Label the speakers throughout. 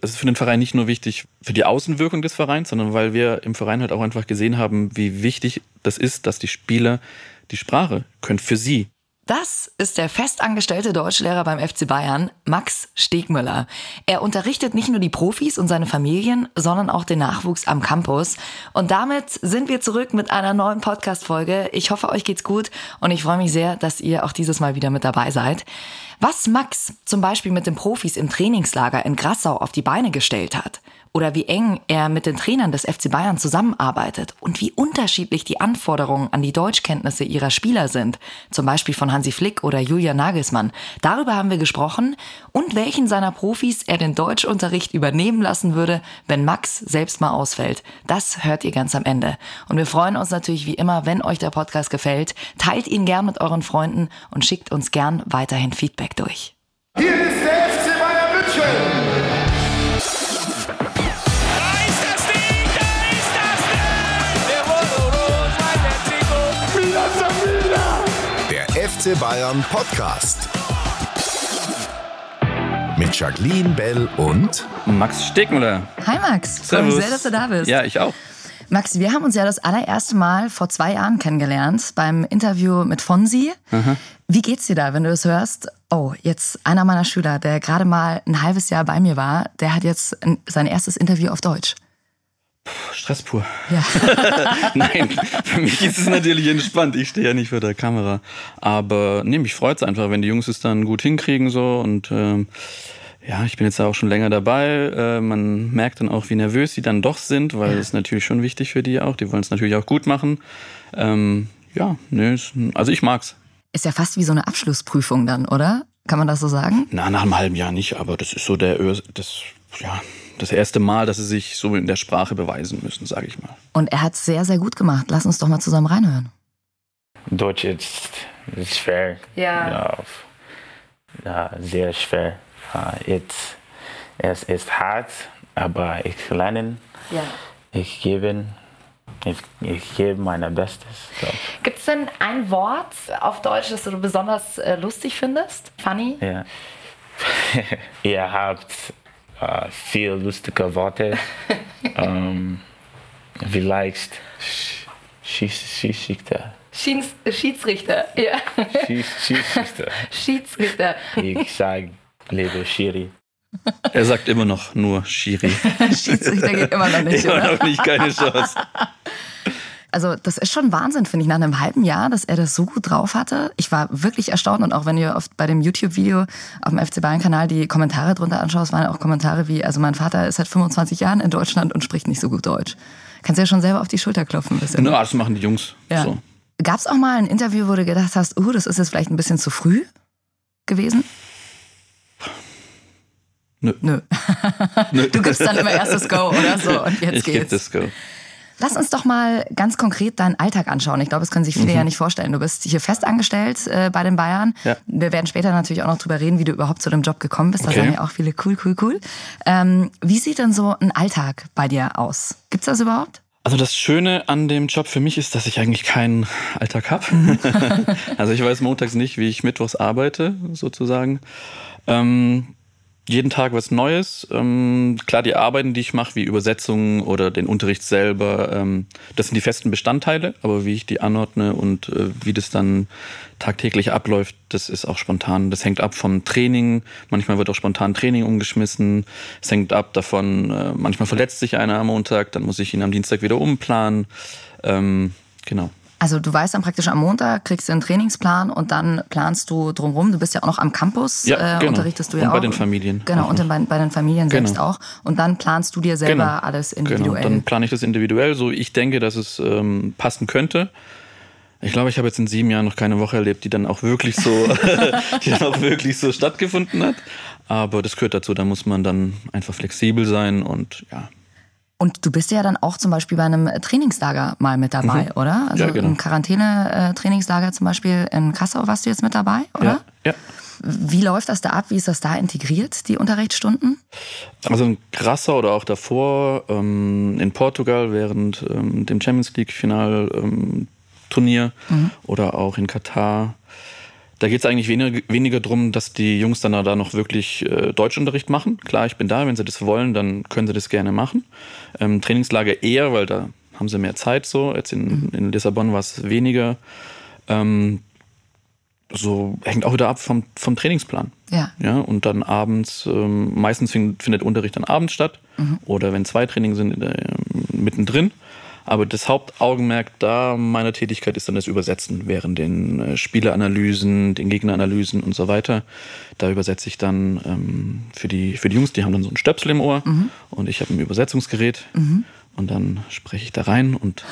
Speaker 1: es ist für den Verein nicht nur wichtig für die Außenwirkung des Vereins, sondern weil wir im Verein halt auch einfach gesehen haben, wie wichtig das ist, dass die Spieler die Sprache können für sie.
Speaker 2: Das ist der festangestellte Deutschlehrer beim FC Bayern, Max Stegmüller. Er unterrichtet nicht nur die Profis und seine Familien, sondern auch den Nachwuchs am Campus. Und damit sind wir zurück mit einer neuen Podcast-Folge. Ich hoffe, euch geht's gut und ich freue mich sehr, dass ihr auch dieses Mal wieder mit dabei seid. Was Max zum Beispiel mit den Profis im Trainingslager in Grassau auf die Beine gestellt hat, oder wie eng er mit den Trainern des FC Bayern zusammenarbeitet und wie unterschiedlich die Anforderungen an die Deutschkenntnisse ihrer Spieler sind, zum Beispiel von Hansi Flick oder Julia Nagelsmann. Darüber haben wir gesprochen und welchen seiner Profis er den Deutschunterricht übernehmen lassen würde, wenn Max selbst mal ausfällt. Das hört ihr ganz am Ende. Und wir freuen uns natürlich wie immer, wenn euch der Podcast gefällt. Teilt ihn gern mit euren Freunden und schickt uns gern weiterhin Feedback durch.
Speaker 3: Hier ist der FC Bayern München.
Speaker 4: FC Bayern Podcast. Mit Jacqueline Bell und
Speaker 1: Max Stegmüller.
Speaker 2: Hi Max, freue mich sehr, dass du da bist.
Speaker 1: Ja, ich auch.
Speaker 2: Max, wir haben uns ja das allererste Mal vor zwei Jahren kennengelernt beim Interview mit Fonsi.
Speaker 1: Aha.
Speaker 2: Wie geht's dir da, wenn du es hörst? Oh, jetzt einer meiner Schüler, der gerade mal ein halbes Jahr bei mir war, der hat jetzt sein erstes Interview auf Deutsch.
Speaker 1: Stress pur.
Speaker 2: Ja.
Speaker 1: Nein, für mich ist es natürlich entspannt. Ich stehe ja nicht vor der Kamera. Aber nee, mich freut es einfach, wenn die Jungs es dann gut hinkriegen so. Und ähm, ja, ich bin jetzt auch schon länger dabei. Äh, man merkt dann auch, wie nervös sie dann doch sind, weil es ja. natürlich schon wichtig für die auch. Die wollen es natürlich auch gut machen. Ähm, ja, nee, also ich mag's.
Speaker 2: Ist ja fast wie so eine Abschlussprüfung dann, oder? Kann man das so sagen?
Speaker 1: Na, nach einem halben Jahr nicht, aber das ist so der, das, ja, das erste Mal, dass sie sich so in der Sprache beweisen müssen, sage ich mal.
Speaker 2: Und er hat es sehr, sehr gut gemacht. Lass uns doch mal zusammen reinhören.
Speaker 5: Deutsch ist, ist schwer.
Speaker 2: Ja.
Speaker 5: ja. sehr schwer. Jetzt, es ist hart, aber ich lerne.
Speaker 2: Ja.
Speaker 5: Ich gebe, ich, ich gebe mein Bestes.
Speaker 2: Gibt es denn ein Wort auf Deutsch, das du besonders äh, lustig findest? Funny?
Speaker 5: Ja. Ihr habt uh, viel lustige Worte. ähm, vielleicht Schiedsrichter.
Speaker 2: Schiedsrichter, ja.
Speaker 5: Schiedsrichter.
Speaker 2: Schiedsrichter.
Speaker 5: Ich sage lieber Schiri.
Speaker 1: Er sagt immer noch nur Schiri.
Speaker 2: Schiedsrichter geht immer noch nicht,
Speaker 1: immer
Speaker 2: oder?
Speaker 1: noch nicht, keine Chance.
Speaker 2: Also das ist schon Wahnsinn, finde ich, nach einem halben Jahr, dass er das so gut drauf hatte. Ich war wirklich erstaunt und auch wenn ihr oft bei dem YouTube-Video auf dem FC Bayern-Kanal die Kommentare drunter anschaust, waren auch Kommentare wie, also mein Vater ist seit 25 Jahren in Deutschland und spricht nicht so gut Deutsch. Kannst du ja schon selber auf die Schulter klopfen ein bisschen.
Speaker 1: Ja, das machen die Jungs.
Speaker 2: Ja.
Speaker 1: So.
Speaker 2: Gab es auch mal ein Interview, wo du gedacht hast, uh, das ist jetzt vielleicht ein bisschen zu früh gewesen?
Speaker 1: Nö.
Speaker 2: Nö.
Speaker 1: Nö.
Speaker 2: Du gibst dann immer erst das Go oder so und jetzt
Speaker 1: ich gebe
Speaker 2: geht's.
Speaker 1: das Go.
Speaker 2: Lass uns doch mal ganz konkret deinen Alltag anschauen. Ich glaube, das können sich viele
Speaker 1: Mhm.
Speaker 2: ja nicht vorstellen. Du bist hier fest angestellt äh, bei den Bayern.
Speaker 1: Ja.
Speaker 2: Wir werden später natürlich auch noch drüber reden, wie du überhaupt zu dem Job gekommen bist. Da
Speaker 1: Okay.
Speaker 2: sagen ja auch viele cool, cool, cool. Ähm, wie sieht denn so ein Alltag bei dir aus? Gibt's das überhaupt?
Speaker 1: Also das Schöne an dem Job für mich ist, dass ich eigentlich keinen Alltag habe. also ich weiß montags nicht, wie ich mittwochs arbeite, sozusagen. Ähm, jeden Tag was Neues. Ähm, klar, die Arbeiten, die ich mache, wie Übersetzungen oder den Unterricht selber, ähm, das sind die festen Bestandteile, aber wie ich die anordne und äh, wie das dann tagtäglich abläuft, das ist auch spontan. Das hängt ab vom Training. Manchmal wird auch spontan Training umgeschmissen. Es hängt ab davon, äh, manchmal verletzt sich einer am Montag, dann muss ich ihn am Dienstag wieder umplanen. Ähm, genau.
Speaker 2: Also du weißt dann praktisch am Montag, kriegst du einen Trainingsplan und dann planst du drumherum. Du bist ja auch noch am Campus,
Speaker 1: Ja,
Speaker 2: äh,
Speaker 1: genau.
Speaker 2: unterrichtest du
Speaker 1: Und
Speaker 2: ja auch.
Speaker 1: bei den Familien
Speaker 2: Genau,
Speaker 1: auch
Speaker 2: und dann bei, bei den Familien selbst
Speaker 1: Genau.
Speaker 2: auch. Und dann planst du dir selber
Speaker 1: Genau.
Speaker 2: alles
Speaker 1: Genau,
Speaker 2: individuell.
Speaker 1: dann plane ich das individuell, so ich denke, dass es ähm, passen könnte. Ich glaube, ich habe jetzt in sieben Jahren noch keine Woche erlebt, die dann auch wirklich so, die dann auch wirklich so stattgefunden hat. Aber das gehört dazu, da muss man dann einfach flexibel sein und ja.
Speaker 2: Und du bist ja dann auch zum Beispiel bei einem Trainingslager mal mit dabei, oder? Also
Speaker 1: Ja, genau.
Speaker 2: im Quarantäne-Trainingslager zum Beispiel in Kassel warst du jetzt mit dabei, oder?
Speaker 1: Ja, ja.
Speaker 2: Wie läuft das da ab? Wie ist das da integriert, die Unterrichtsstunden?
Speaker 1: Also in Grassau oder auch davor, ähm, in Portugal während ähm, dem Champions League-Final-Turnier
Speaker 2: Mhm.
Speaker 1: oder auch in Katar. Da geht es eigentlich weniger, weniger darum, dass die Jungs dann da noch wirklich äh, Deutschunterricht machen. Klar, ich bin da, wenn sie das wollen, dann können sie das gerne machen. Ähm, Trainingslager eher, weil da haben sie mehr Zeit so. Jetzt in, in Lissabon war es weniger. Ähm, so hängt auch wieder ab vom, vom Trainingsplan.
Speaker 2: Ja.
Speaker 1: Ja, und dann abends, ähm, meistens find, findet Unterricht dann abends statt. Oder wenn zwei Trainings sind, äh, mittendrin. Aber das Hauptaugenmerk da meiner Tätigkeit ist dann das Übersetzen während den äh, Spieleranalysen, den Gegneranalysen und so weiter. Da übersetze ich dann ähm, für, die, für die Jungs, die haben dann so ein Stöpsel im Ohr und ich habe ein Übersetzungsgerät. Und dann spreche ich da rein und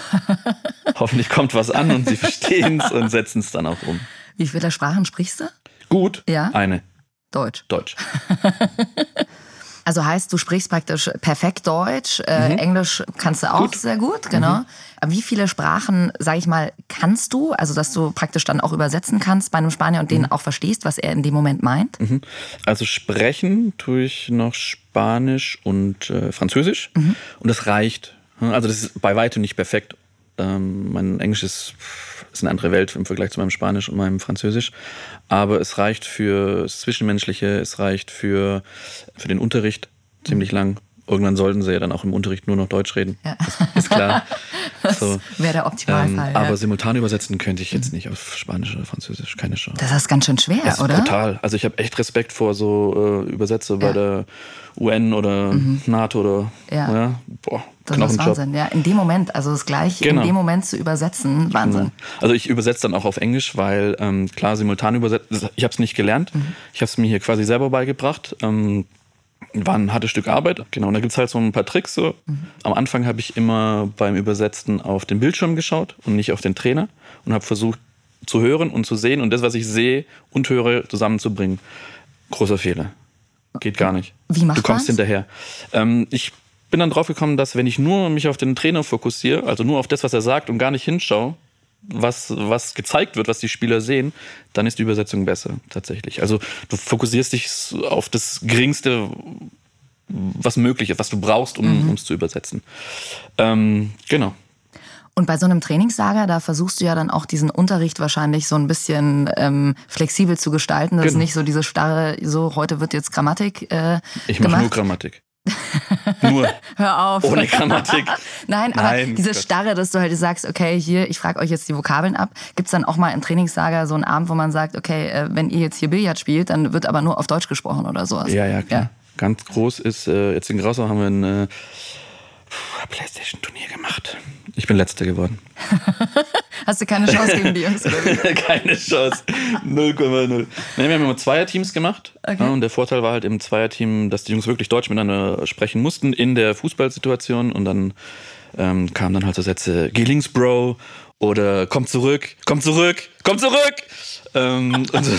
Speaker 1: hoffentlich kommt was an und sie verstehen es und setzen es dann auch um.
Speaker 2: Wie viele Sprachen sprichst du?
Speaker 1: Gut,
Speaker 2: Ja.
Speaker 1: eine,
Speaker 2: Deutsch.
Speaker 1: Deutsch.
Speaker 2: Also heißt, du sprichst praktisch perfekt Deutsch, äh, Englisch kannst du auch
Speaker 1: Mhm. Gut. Mhm.
Speaker 2: sehr gut, genau. Aber wie viele Sprachen, sag ich mal, kannst du, also dass du praktisch dann auch übersetzen kannst bei einem Spanier und
Speaker 1: Mhm.
Speaker 2: den auch verstehst, was er in dem Moment meint?
Speaker 1: Also sprechen tue ich noch Spanisch und äh, Französisch und das reicht. Also das ist bei weitem nicht perfekt. Ähm, mein Englisch ist, ist eine andere Welt im Vergleich zu meinem Spanisch und meinem Französisch. Aber es reicht für das Zwischenmenschliche, es reicht für, für den Unterricht ziemlich lang. Irgendwann sollten sie ja dann auch im Unterricht nur noch Deutsch reden.
Speaker 2: Ja.
Speaker 1: Ist klar. So.
Speaker 2: wäre der Optimalfall.
Speaker 1: Ähm,
Speaker 2: ja.
Speaker 1: aber simultan übersetzen könnte ich jetzt nicht auf Spanisch oder Französisch, keine Chance.
Speaker 2: das ist ganz schön schwer,
Speaker 1: Das ist
Speaker 2: oder?
Speaker 1: brutal. Also ich habe echt Respekt vor so äh, Übersetzer bei
Speaker 2: Ja.
Speaker 1: der UN oder NATO oder
Speaker 2: Ja.
Speaker 1: boah,
Speaker 2: Das ist. Wahnsinn, ja. In dem Moment, also das gleich
Speaker 1: Genau.
Speaker 2: in dem Moment zu übersetzen, Wahnsinn.
Speaker 1: Also ich übersetze dann auch auf Englisch, weil ähm, klar simultan übersetzen. Ich habe es nicht gelernt.
Speaker 2: Mhm.
Speaker 1: Ich habe es mir hier quasi selber beigebracht. Ähm, war ein hartes Stück Arbeit. Genau, und da gibt es halt so ein paar Tricks. So.
Speaker 2: Mhm.
Speaker 1: Am Anfang habe ich immer beim Übersetzen auf den Bildschirm geschaut und nicht auf den Trainer und habe versucht zu hören und zu sehen und das, was ich sehe und höre, zusammenzubringen. Großer Fehler. Geht gar nicht.
Speaker 2: Wie macht
Speaker 1: Du kommst
Speaker 2: man's?
Speaker 1: hinterher. Ähm, ich bin dann drauf gekommen, dass wenn ich nur mich auf den Trainer fokussiere, also nur auf das, was er sagt und gar nicht hinschaue, was, was gezeigt wird, was die Spieler sehen, dann ist die Übersetzung besser, tatsächlich. Also du fokussierst dich auf das Geringste, was möglich ist, was du brauchst, um es zu übersetzen. Ähm, genau.
Speaker 2: Und bei so einem Trainingslager, da versuchst du ja dann auch diesen Unterricht wahrscheinlich so ein bisschen ähm, flexibel zu gestalten. Das ist
Speaker 1: Genau.
Speaker 2: nicht so diese starre, so heute wird jetzt Grammatik äh,
Speaker 1: Ich mache nur Grammatik. Nur.
Speaker 2: Hör auf.
Speaker 1: Ohne Grammatik.
Speaker 2: Nein, aber
Speaker 1: Nein,
Speaker 2: diese
Speaker 1: Gott.
Speaker 2: Starre, dass du halt sagst, okay, hier, ich frage euch jetzt die Vokabeln ab. Gibt's dann auch mal im Trainingslager so einen Abend, wo man sagt, okay, äh, wenn ihr jetzt hier Billard spielt, dann wird aber nur auf Deutsch gesprochen oder sowas?
Speaker 1: Ja, ja, klar.
Speaker 2: Ja.
Speaker 1: Ganz groß ist, äh, jetzt in Grausau haben wir ein äh, Playstation-Turnier gemacht. Ich bin letzter geworden.
Speaker 2: Hast du keine Chance gegen die Jungs oder wie?
Speaker 1: Keine Chance. 0,0. Nein, wir haben immer Zweierteams gemacht.
Speaker 2: Okay.
Speaker 1: Ja, und der Vorteil war halt im Zweierteam, dass die Jungs wirklich Deutsch miteinander sprechen mussten in der Fußballsituation. Und dann ähm, kamen dann halt so Sätze, geh links, Bro. Oder komm zurück, komm zurück, komm zurück. Ähm, und, so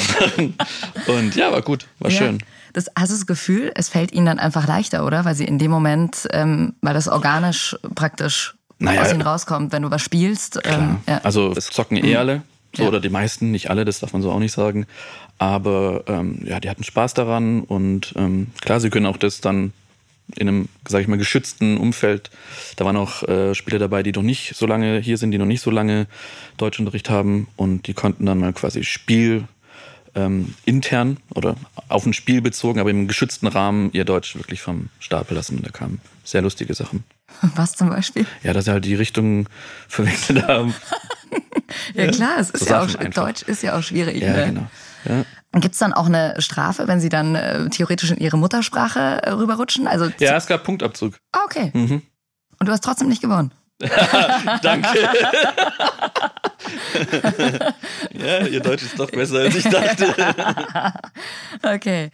Speaker 1: und ja, war gut, war
Speaker 2: Ja.
Speaker 1: schön.
Speaker 2: Das, hast du das Gefühl, es fällt ihnen dann einfach leichter, oder? Weil sie in dem Moment, ähm, weil das organisch praktisch
Speaker 1: Naja,
Speaker 2: aus ihnen rauskommt, wenn du was spielst. Ähm, ja.
Speaker 1: Also es zocken eh alle, so,
Speaker 2: Ja.
Speaker 1: oder die meisten, nicht alle, das darf man so auch nicht sagen. Aber ähm, ja, die hatten Spaß daran und ähm, klar, sie können auch das dann in einem, sag ich mal, geschützten Umfeld. Da waren auch äh, Spieler dabei, die noch nicht so lange hier sind, die noch nicht so lange Deutschunterricht haben und die konnten dann mal quasi Spiel ähm, intern oder auf ein Spiel bezogen, aber im geschützten Rahmen ihr Deutsch wirklich vom Stapel lassen. Da kamen sehr lustige Sachen.
Speaker 2: Was zum Beispiel?
Speaker 1: Ja, dass sie halt die Richtung verwechselt haben.
Speaker 2: Ja, klar, es ist
Speaker 1: so
Speaker 2: ja auch,
Speaker 1: einfach.
Speaker 2: Deutsch ist ja auch schwierig.
Speaker 1: Ja,
Speaker 2: ne?
Speaker 1: genau. Ja.
Speaker 2: Gibt es dann auch eine Strafe, wenn sie dann äh, theoretisch in ihre Muttersprache äh, rüberrutschen? Also,
Speaker 1: Ja, es gab Punktabzug.
Speaker 2: Ah, okay.
Speaker 1: Mhm.
Speaker 2: Und du hast trotzdem nicht gewonnen.
Speaker 1: Danke. ja, ihr Deutsch ist doch besser, als ich dachte.
Speaker 2: Okay.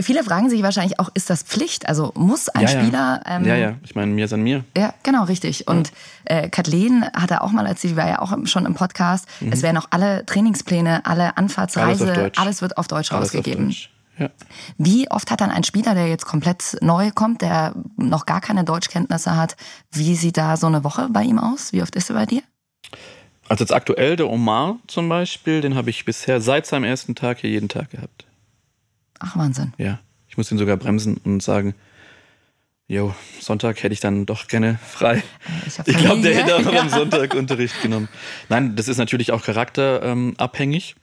Speaker 2: Viele fragen sich wahrscheinlich auch, ist das Pflicht? Also muss ein
Speaker 1: ja, ja.
Speaker 2: Spieler. Ähm,
Speaker 1: ja, ja. Ich meine, mir ist an mir.
Speaker 2: Ja, genau, richtig. Und äh, Kathleen hat er auch mal erzählt, die war ja auch schon im Podcast, es werden auch alle Trainingspläne, alle Anfahrtsreise,
Speaker 1: Mhm. Alles auf
Speaker 2: alles wird auf Deutsch
Speaker 1: Alles auf
Speaker 2: rausgegeben.
Speaker 1: Deutsch. Ja.
Speaker 2: Wie oft hat dann ein Spieler, der jetzt komplett neu kommt, der noch gar keine Deutschkenntnisse hat, wie sieht da so eine Woche bei ihm aus? Wie oft ist er bei dir?
Speaker 1: Also jetzt aktuell der Omar zum Beispiel, den habe ich bisher seit seinem ersten Tag hier jeden Tag gehabt.
Speaker 2: Ach, Wahnsinn.
Speaker 1: Ja. Ich muss ihn sogar bremsen und sagen, Jo, Sonntag hätte ich dann doch gerne frei.
Speaker 2: Ich,
Speaker 1: Ich glaube, der hätte auch noch am Sonntag Unterricht genommen. Nein, das ist natürlich auch charakterabhängig. Ähm,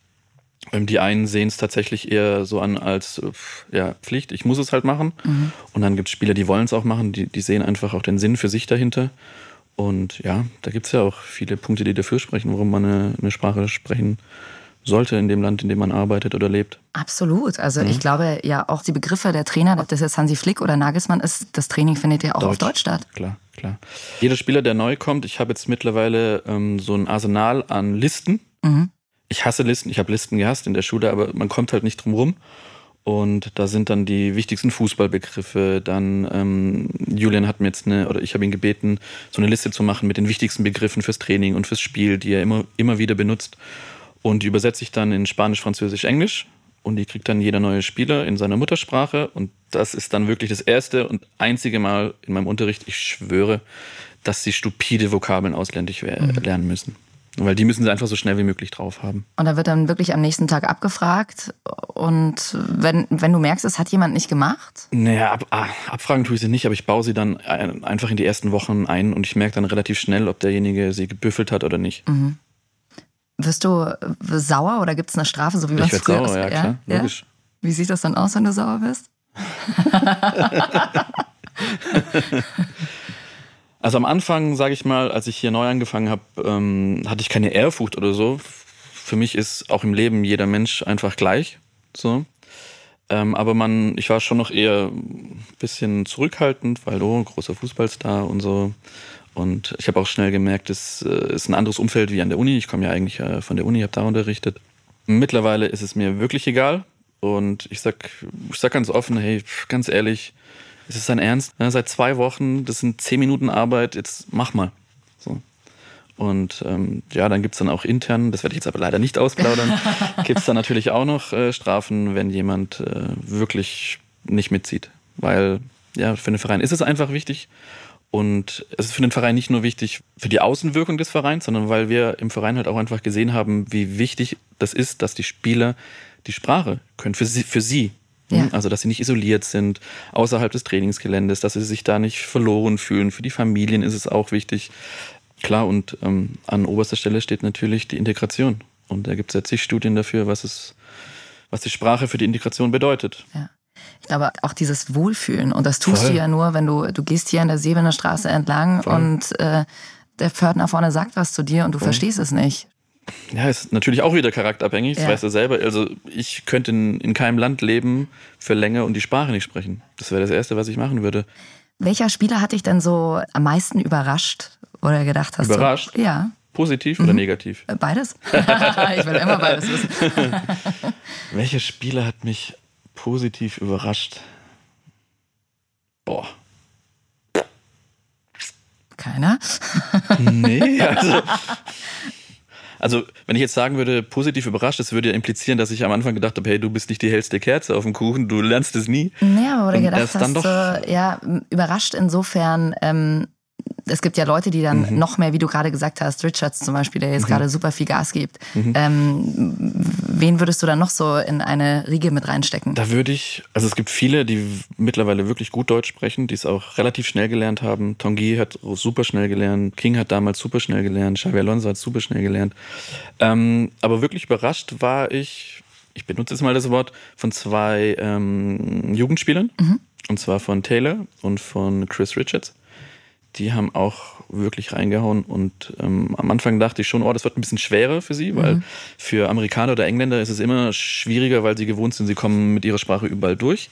Speaker 1: Die einen sehen es tatsächlich eher so an als äh, ja, Pflicht, ich muss es halt machen. Und dann gibt es Spieler, die wollen es auch machen, die, die sehen einfach auch den Sinn für sich dahinter. Und ja, da gibt es ja auch viele Punkte, die dafür sprechen, warum man eine, eine Sprache sprechen sollte in dem Land, in dem man arbeitet oder lebt.
Speaker 2: Absolut. Also ich glaube ja auch die Begriffe der Trainer, ob das jetzt Hansi Flick oder Nagelsmann ist, das Training findet ja auch auf Deutsch statt.
Speaker 1: Klar, klar. Jeder Spieler, der neu kommt, ich habe jetzt mittlerweile ähm, so ein Arsenal an Listen. Ich hasse Listen, ich habe Listen gehasst in der Schule, aber man kommt halt nicht drum rum. Und da sind dann die wichtigsten Fußballbegriffe. Dann ähm, Julian hat mir jetzt eine, oder ich habe ihn gebeten, so eine Liste zu machen mit den wichtigsten Begriffen fürs Training und fürs Spiel, die er immer, immer wieder benutzt. Und die übersetze ich dann in Spanisch, Französisch, Englisch. Und die kriegt dann jeder neue Spieler in seiner Muttersprache. Und das ist dann wirklich das erste und einzige Mal in meinem Unterricht, ich schwöre, dass sie stupide Vokabeln ausländisch wer- lernen müssen. Weil die müssen sie einfach so schnell wie möglich drauf haben.
Speaker 2: Und da wird dann wirklich am nächsten Tag abgefragt. Und wenn, wenn du merkst, es hat jemand nicht gemacht,
Speaker 1: Naja, ab, ah, abfragen tue ich sie nicht, aber ich baue sie dann ein- einfach in die ersten Wochen ein und ich merke dann relativ schnell, ob derjenige sie gebüffelt hat oder nicht.
Speaker 2: wirst du äh, sauer oder gibt es eine Strafe, so wie man
Speaker 1: Ich
Speaker 2: es
Speaker 1: werde
Speaker 2: früher
Speaker 1: sauer, ja klar, logisch.
Speaker 2: Wie sieht das dann aus, wenn du sauer bist?
Speaker 1: Also am Anfang, sage ich mal, als ich hier neu angefangen habe, ähm, hatte ich keine Ehrfurcht oder so. Für mich ist auch im Leben jeder Mensch einfach gleich. So. Ähm, aber man, ich war schon noch eher ein bisschen zurückhaltend, weil oh, großer Fußballstar und so. Und ich habe auch schnell gemerkt, es äh, ist ein anderes Umfeld wie an der Uni. Ich komme ja eigentlich äh, von der Uni, habe da unterrichtet. Mittlerweile ist es mir wirklich egal. Und ich sag, ich sag ganz offen, hey, ganz ehrlich, ist es dein Ernst? Seit zwei Wochen, das sind zehn Minuten Arbeit, jetzt mach mal. So. Und ähm, ja, dann gibt's dann auch intern, das werde ich jetzt aber leider nicht ausplaudern, gibt's dann natürlich auch noch äh, Strafen, wenn jemand äh, wirklich nicht mitzieht. Weil ja, für den Verein ist es einfach wichtig. Und es ist für den Verein nicht nur wichtig für die Außenwirkung des Vereins, sondern weil wir im Verein halt auch einfach gesehen haben, wie wichtig das ist, dass die Spieler die Sprache können für sie. Für sie.
Speaker 2: Ja.
Speaker 1: Also, dass sie nicht isoliert sind außerhalb des Trainingsgeländes, dass sie sich da nicht verloren fühlen. Für die Familien ist es auch wichtig. Klar, und ähm, an oberster Stelle steht natürlich die Integration. Und da gibt es ja zig Studien dafür, was, es, was die Sprache für die Integration bedeutet.
Speaker 2: Ja. Ich glaube, auch dieses Wohlfühlen. Und das tust
Speaker 1: Voll.
Speaker 2: du ja nur, wenn du, du gehst hier an der Sebener Straße entlang
Speaker 1: Voll.
Speaker 2: und äh, der Pförtner vorne sagt was zu dir und du verstehst es nicht.
Speaker 1: Ja, ist natürlich auch wieder charakterabhängig, das
Speaker 2: Ja.
Speaker 1: weißt du selber. Also ich könnte in, in keinem Land leben für länger und die Sprache nicht sprechen. Das wäre das Erste, was ich machen würde.
Speaker 2: Welcher Spieler hat dich denn so am meisten überrascht oder gedacht hast?
Speaker 1: Überrascht?
Speaker 2: Du, ja,
Speaker 1: Positiv oder negativ?
Speaker 2: äh, beides. ich will immer beides wissen.
Speaker 1: Welcher Spieler hat mich positiv überrascht? Boah.
Speaker 2: Keiner.
Speaker 1: Nee, also. Also, wenn ich jetzt sagen würde, positiv überrascht, das würde ja implizieren, dass ich am Anfang gedacht habe, hey, du bist nicht die hellste Kerze auf dem Kuchen, du lernst es nie.
Speaker 2: Du
Speaker 1: Und
Speaker 2: gedacht hast,
Speaker 1: dann doch-
Speaker 2: äh, ja, überrascht insofern, ähm, es gibt ja Leute, die dann
Speaker 1: Mhm.
Speaker 2: noch mehr, wie du gerade gesagt hast, Richards zum Beispiel, der jetzt gerade super viel Gas gibt. Ähm, wen würdest du dann noch so in eine Riege mit reinstecken?
Speaker 1: Da würde ich, also es gibt viele, die mittlerweile wirklich gut Deutsch sprechen, die es auch relativ schnell gelernt haben. Tongi hat super schnell gelernt, King hat damals super schnell gelernt, Xavi Alonso hat super schnell gelernt. Ähm, aber wirklich überrascht war ich, ich benutze jetzt mal das Wort, von zwei ähm, Jugendspielern. Und zwar von Taylor und von Chris Richards. Die haben auch wirklich reingehauen und ähm, am Anfang dachte ich schon, oh, das wird ein bisschen schwerer für sie, weil für Amerikaner oder Engländer ist es immer schwieriger, weil sie gewohnt sind, sie kommen mit ihrer Sprache überall durch.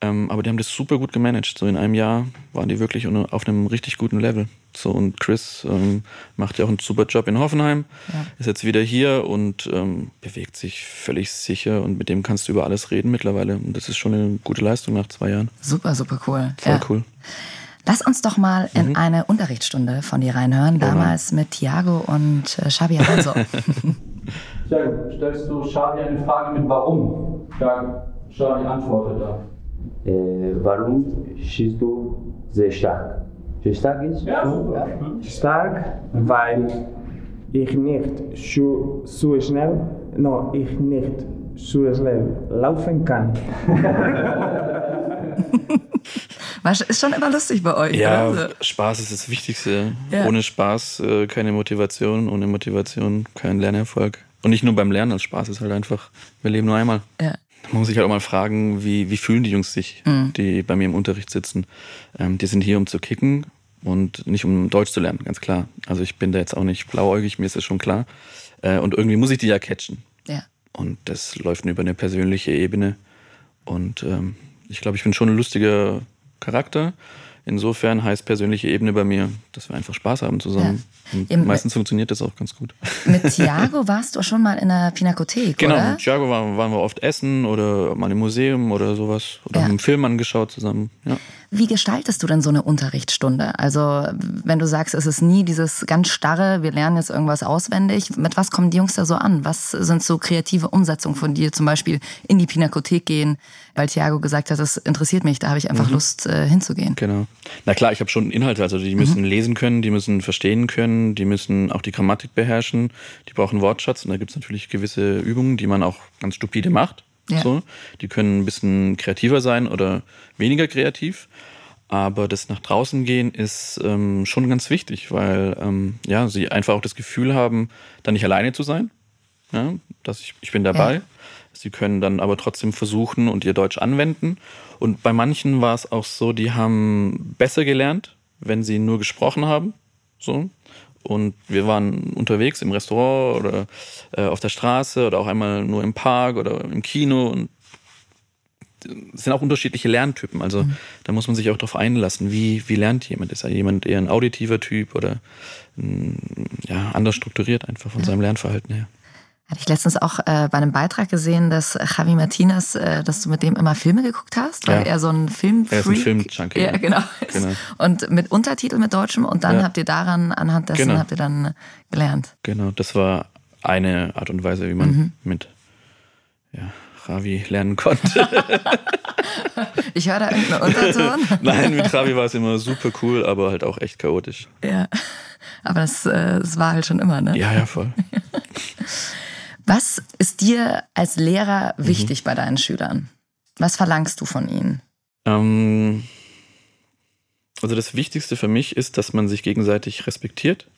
Speaker 1: Ähm, aber die haben das super gut gemanagt. So in einem Jahr waren die wirklich auf einem richtig guten Level. So und Chris ähm, macht ja auch einen super Job in Hoffenheim,
Speaker 2: Ja.
Speaker 1: ist jetzt wieder hier und ähm, bewegt sich völlig sicher und mit dem kannst du über alles reden mittlerweile. Und das ist schon eine gute Leistung nach zwei Jahren.
Speaker 2: Super, super cool.
Speaker 1: Voll
Speaker 2: Ja.
Speaker 1: cool.
Speaker 2: Lass uns doch mal in eine Unterrichtsstunde von dir reinhören, damals mit Thiago und äh, Xabi Alonso.
Speaker 6: Thiago, stellst du Xavi eine Frage mit Warum? Ja, Xavi antwortet da.
Speaker 7: Äh, warum schießt du sehr stark? Sehr stark ist?
Speaker 6: Ja, super.
Speaker 8: Stark, weil ich nicht so, so schnell, no, ich nicht so schnell laufen kann.
Speaker 2: Ist schon immer lustig bei euch.
Speaker 1: Ja,
Speaker 2: oder?
Speaker 1: Spaß ist das Wichtigste.
Speaker 2: Ja.
Speaker 1: Ohne Spaß äh, keine Motivation, ohne Motivation kein Lernerfolg. Und nicht nur beim Lernen als Spaß, ist halt einfach, wir leben nur einmal.
Speaker 2: Ja.
Speaker 1: Man muss sich halt auch mal fragen, wie, wie fühlen die Jungs sich, die bei mir im Unterricht sitzen. Ähm, die sind hier, um zu kicken und nicht um Deutsch zu lernen, ganz klar. Also ich bin da jetzt auch nicht blauäugig, mir ist das schon klar. Äh, und irgendwie muss ich die ja catchen.
Speaker 2: Ja.
Speaker 1: Und das läuft über eine persönliche Ebene. Und ähm, ich glaube, ich bin schon ein lustiger Charakter. Insofern heißt persönliche Ebene bei mir, dass wir einfach Spaß haben zusammen. Und
Speaker 2: Ihr-
Speaker 1: meistens funktioniert das auch ganz gut.
Speaker 2: Mit Thiago warst du auch schon mal in der Pinakothek,
Speaker 1: Genau,
Speaker 2: oder?
Speaker 1: mit Thiago waren, waren wir oft essen oder mal im Museum oder sowas. Oder
Speaker 2: Ja.
Speaker 1: haben einen Film angeschaut zusammen. Ja.
Speaker 2: Wie gestaltest du denn so eine Unterrichtsstunde? Also, wenn du sagst, es ist nie dieses ganz starre, wir lernen jetzt irgendwas auswendig, mit was kommen die Jungs da so an? Was sind so kreative Umsetzungen von dir? Zum Beispiel in die Pinakothek gehen, weil Thiago gesagt hat, das interessiert mich, da habe ich einfach Lust äh, hinzugehen.
Speaker 1: Genau. Na klar, ich habe schon Inhalte. Also die müssen lesen können, die müssen verstehen können, die müssen auch die Grammatik beherrschen, die brauchen Wortschatz. Und da gibt es natürlich gewisse Übungen, die man auch ganz stupide macht.
Speaker 2: Ja.
Speaker 1: So. Die können ein bisschen kreativer sein oder weniger kreativ. Aber das nach draußen gehen ist ähm, schon ganz wichtig, weil ähm, ja, sie einfach auch das Gefühl haben, da nicht alleine zu sein. Ja, dass ich, ich bin dabei.
Speaker 2: Ja.
Speaker 1: Sie können dann aber trotzdem versuchen und ihr Deutsch anwenden. Und bei manchen war es auch so, die haben besser gelernt, wenn sie nur gesprochen haben. So. Und wir waren unterwegs im Restaurant oder äh, auf der Straße oder auch einmal nur im Park oder im Kino. Und es sind auch unterschiedliche Lerntypen. Also da muss man sich auch darauf einlassen, wie, wie lernt jemand. Ist er jemand eher ein auditiver Typ oder ja, anders strukturiert einfach von seinem Lernverhalten her.
Speaker 2: Hatte ich letztens auch äh, bei einem Beitrag gesehen, dass Javi Martinez, äh, dass du mit dem immer Filme geguckt hast, weil
Speaker 1: Ja.
Speaker 2: er so ein Filmfreak
Speaker 1: Er ist ein Filmjunkie,
Speaker 2: Ja, genau.
Speaker 1: Genau.
Speaker 2: Und mit Untertitel mit Deutschem und dann
Speaker 1: Ja.
Speaker 2: habt ihr daran, anhand dessen
Speaker 1: Genau.
Speaker 2: habt ihr dann gelernt.
Speaker 1: Genau, das war eine Art und Weise, wie man mit ja, Ravi lernen konnte.
Speaker 2: Ich höre da irgendeinen Unterton.
Speaker 1: Nein, mit Ravi war es immer super cool, aber halt auch echt chaotisch.
Speaker 2: ja. Aber das, äh, das war halt schon immer, ne?
Speaker 1: Ja, ja, voll.
Speaker 2: Was ist dir als Lehrer
Speaker 1: Mhm.
Speaker 2: wichtig bei deinen Schülern? Was verlangst du von ihnen?
Speaker 1: Ähm, also das Wichtigste für mich ist, dass man sich gegenseitig respektiert.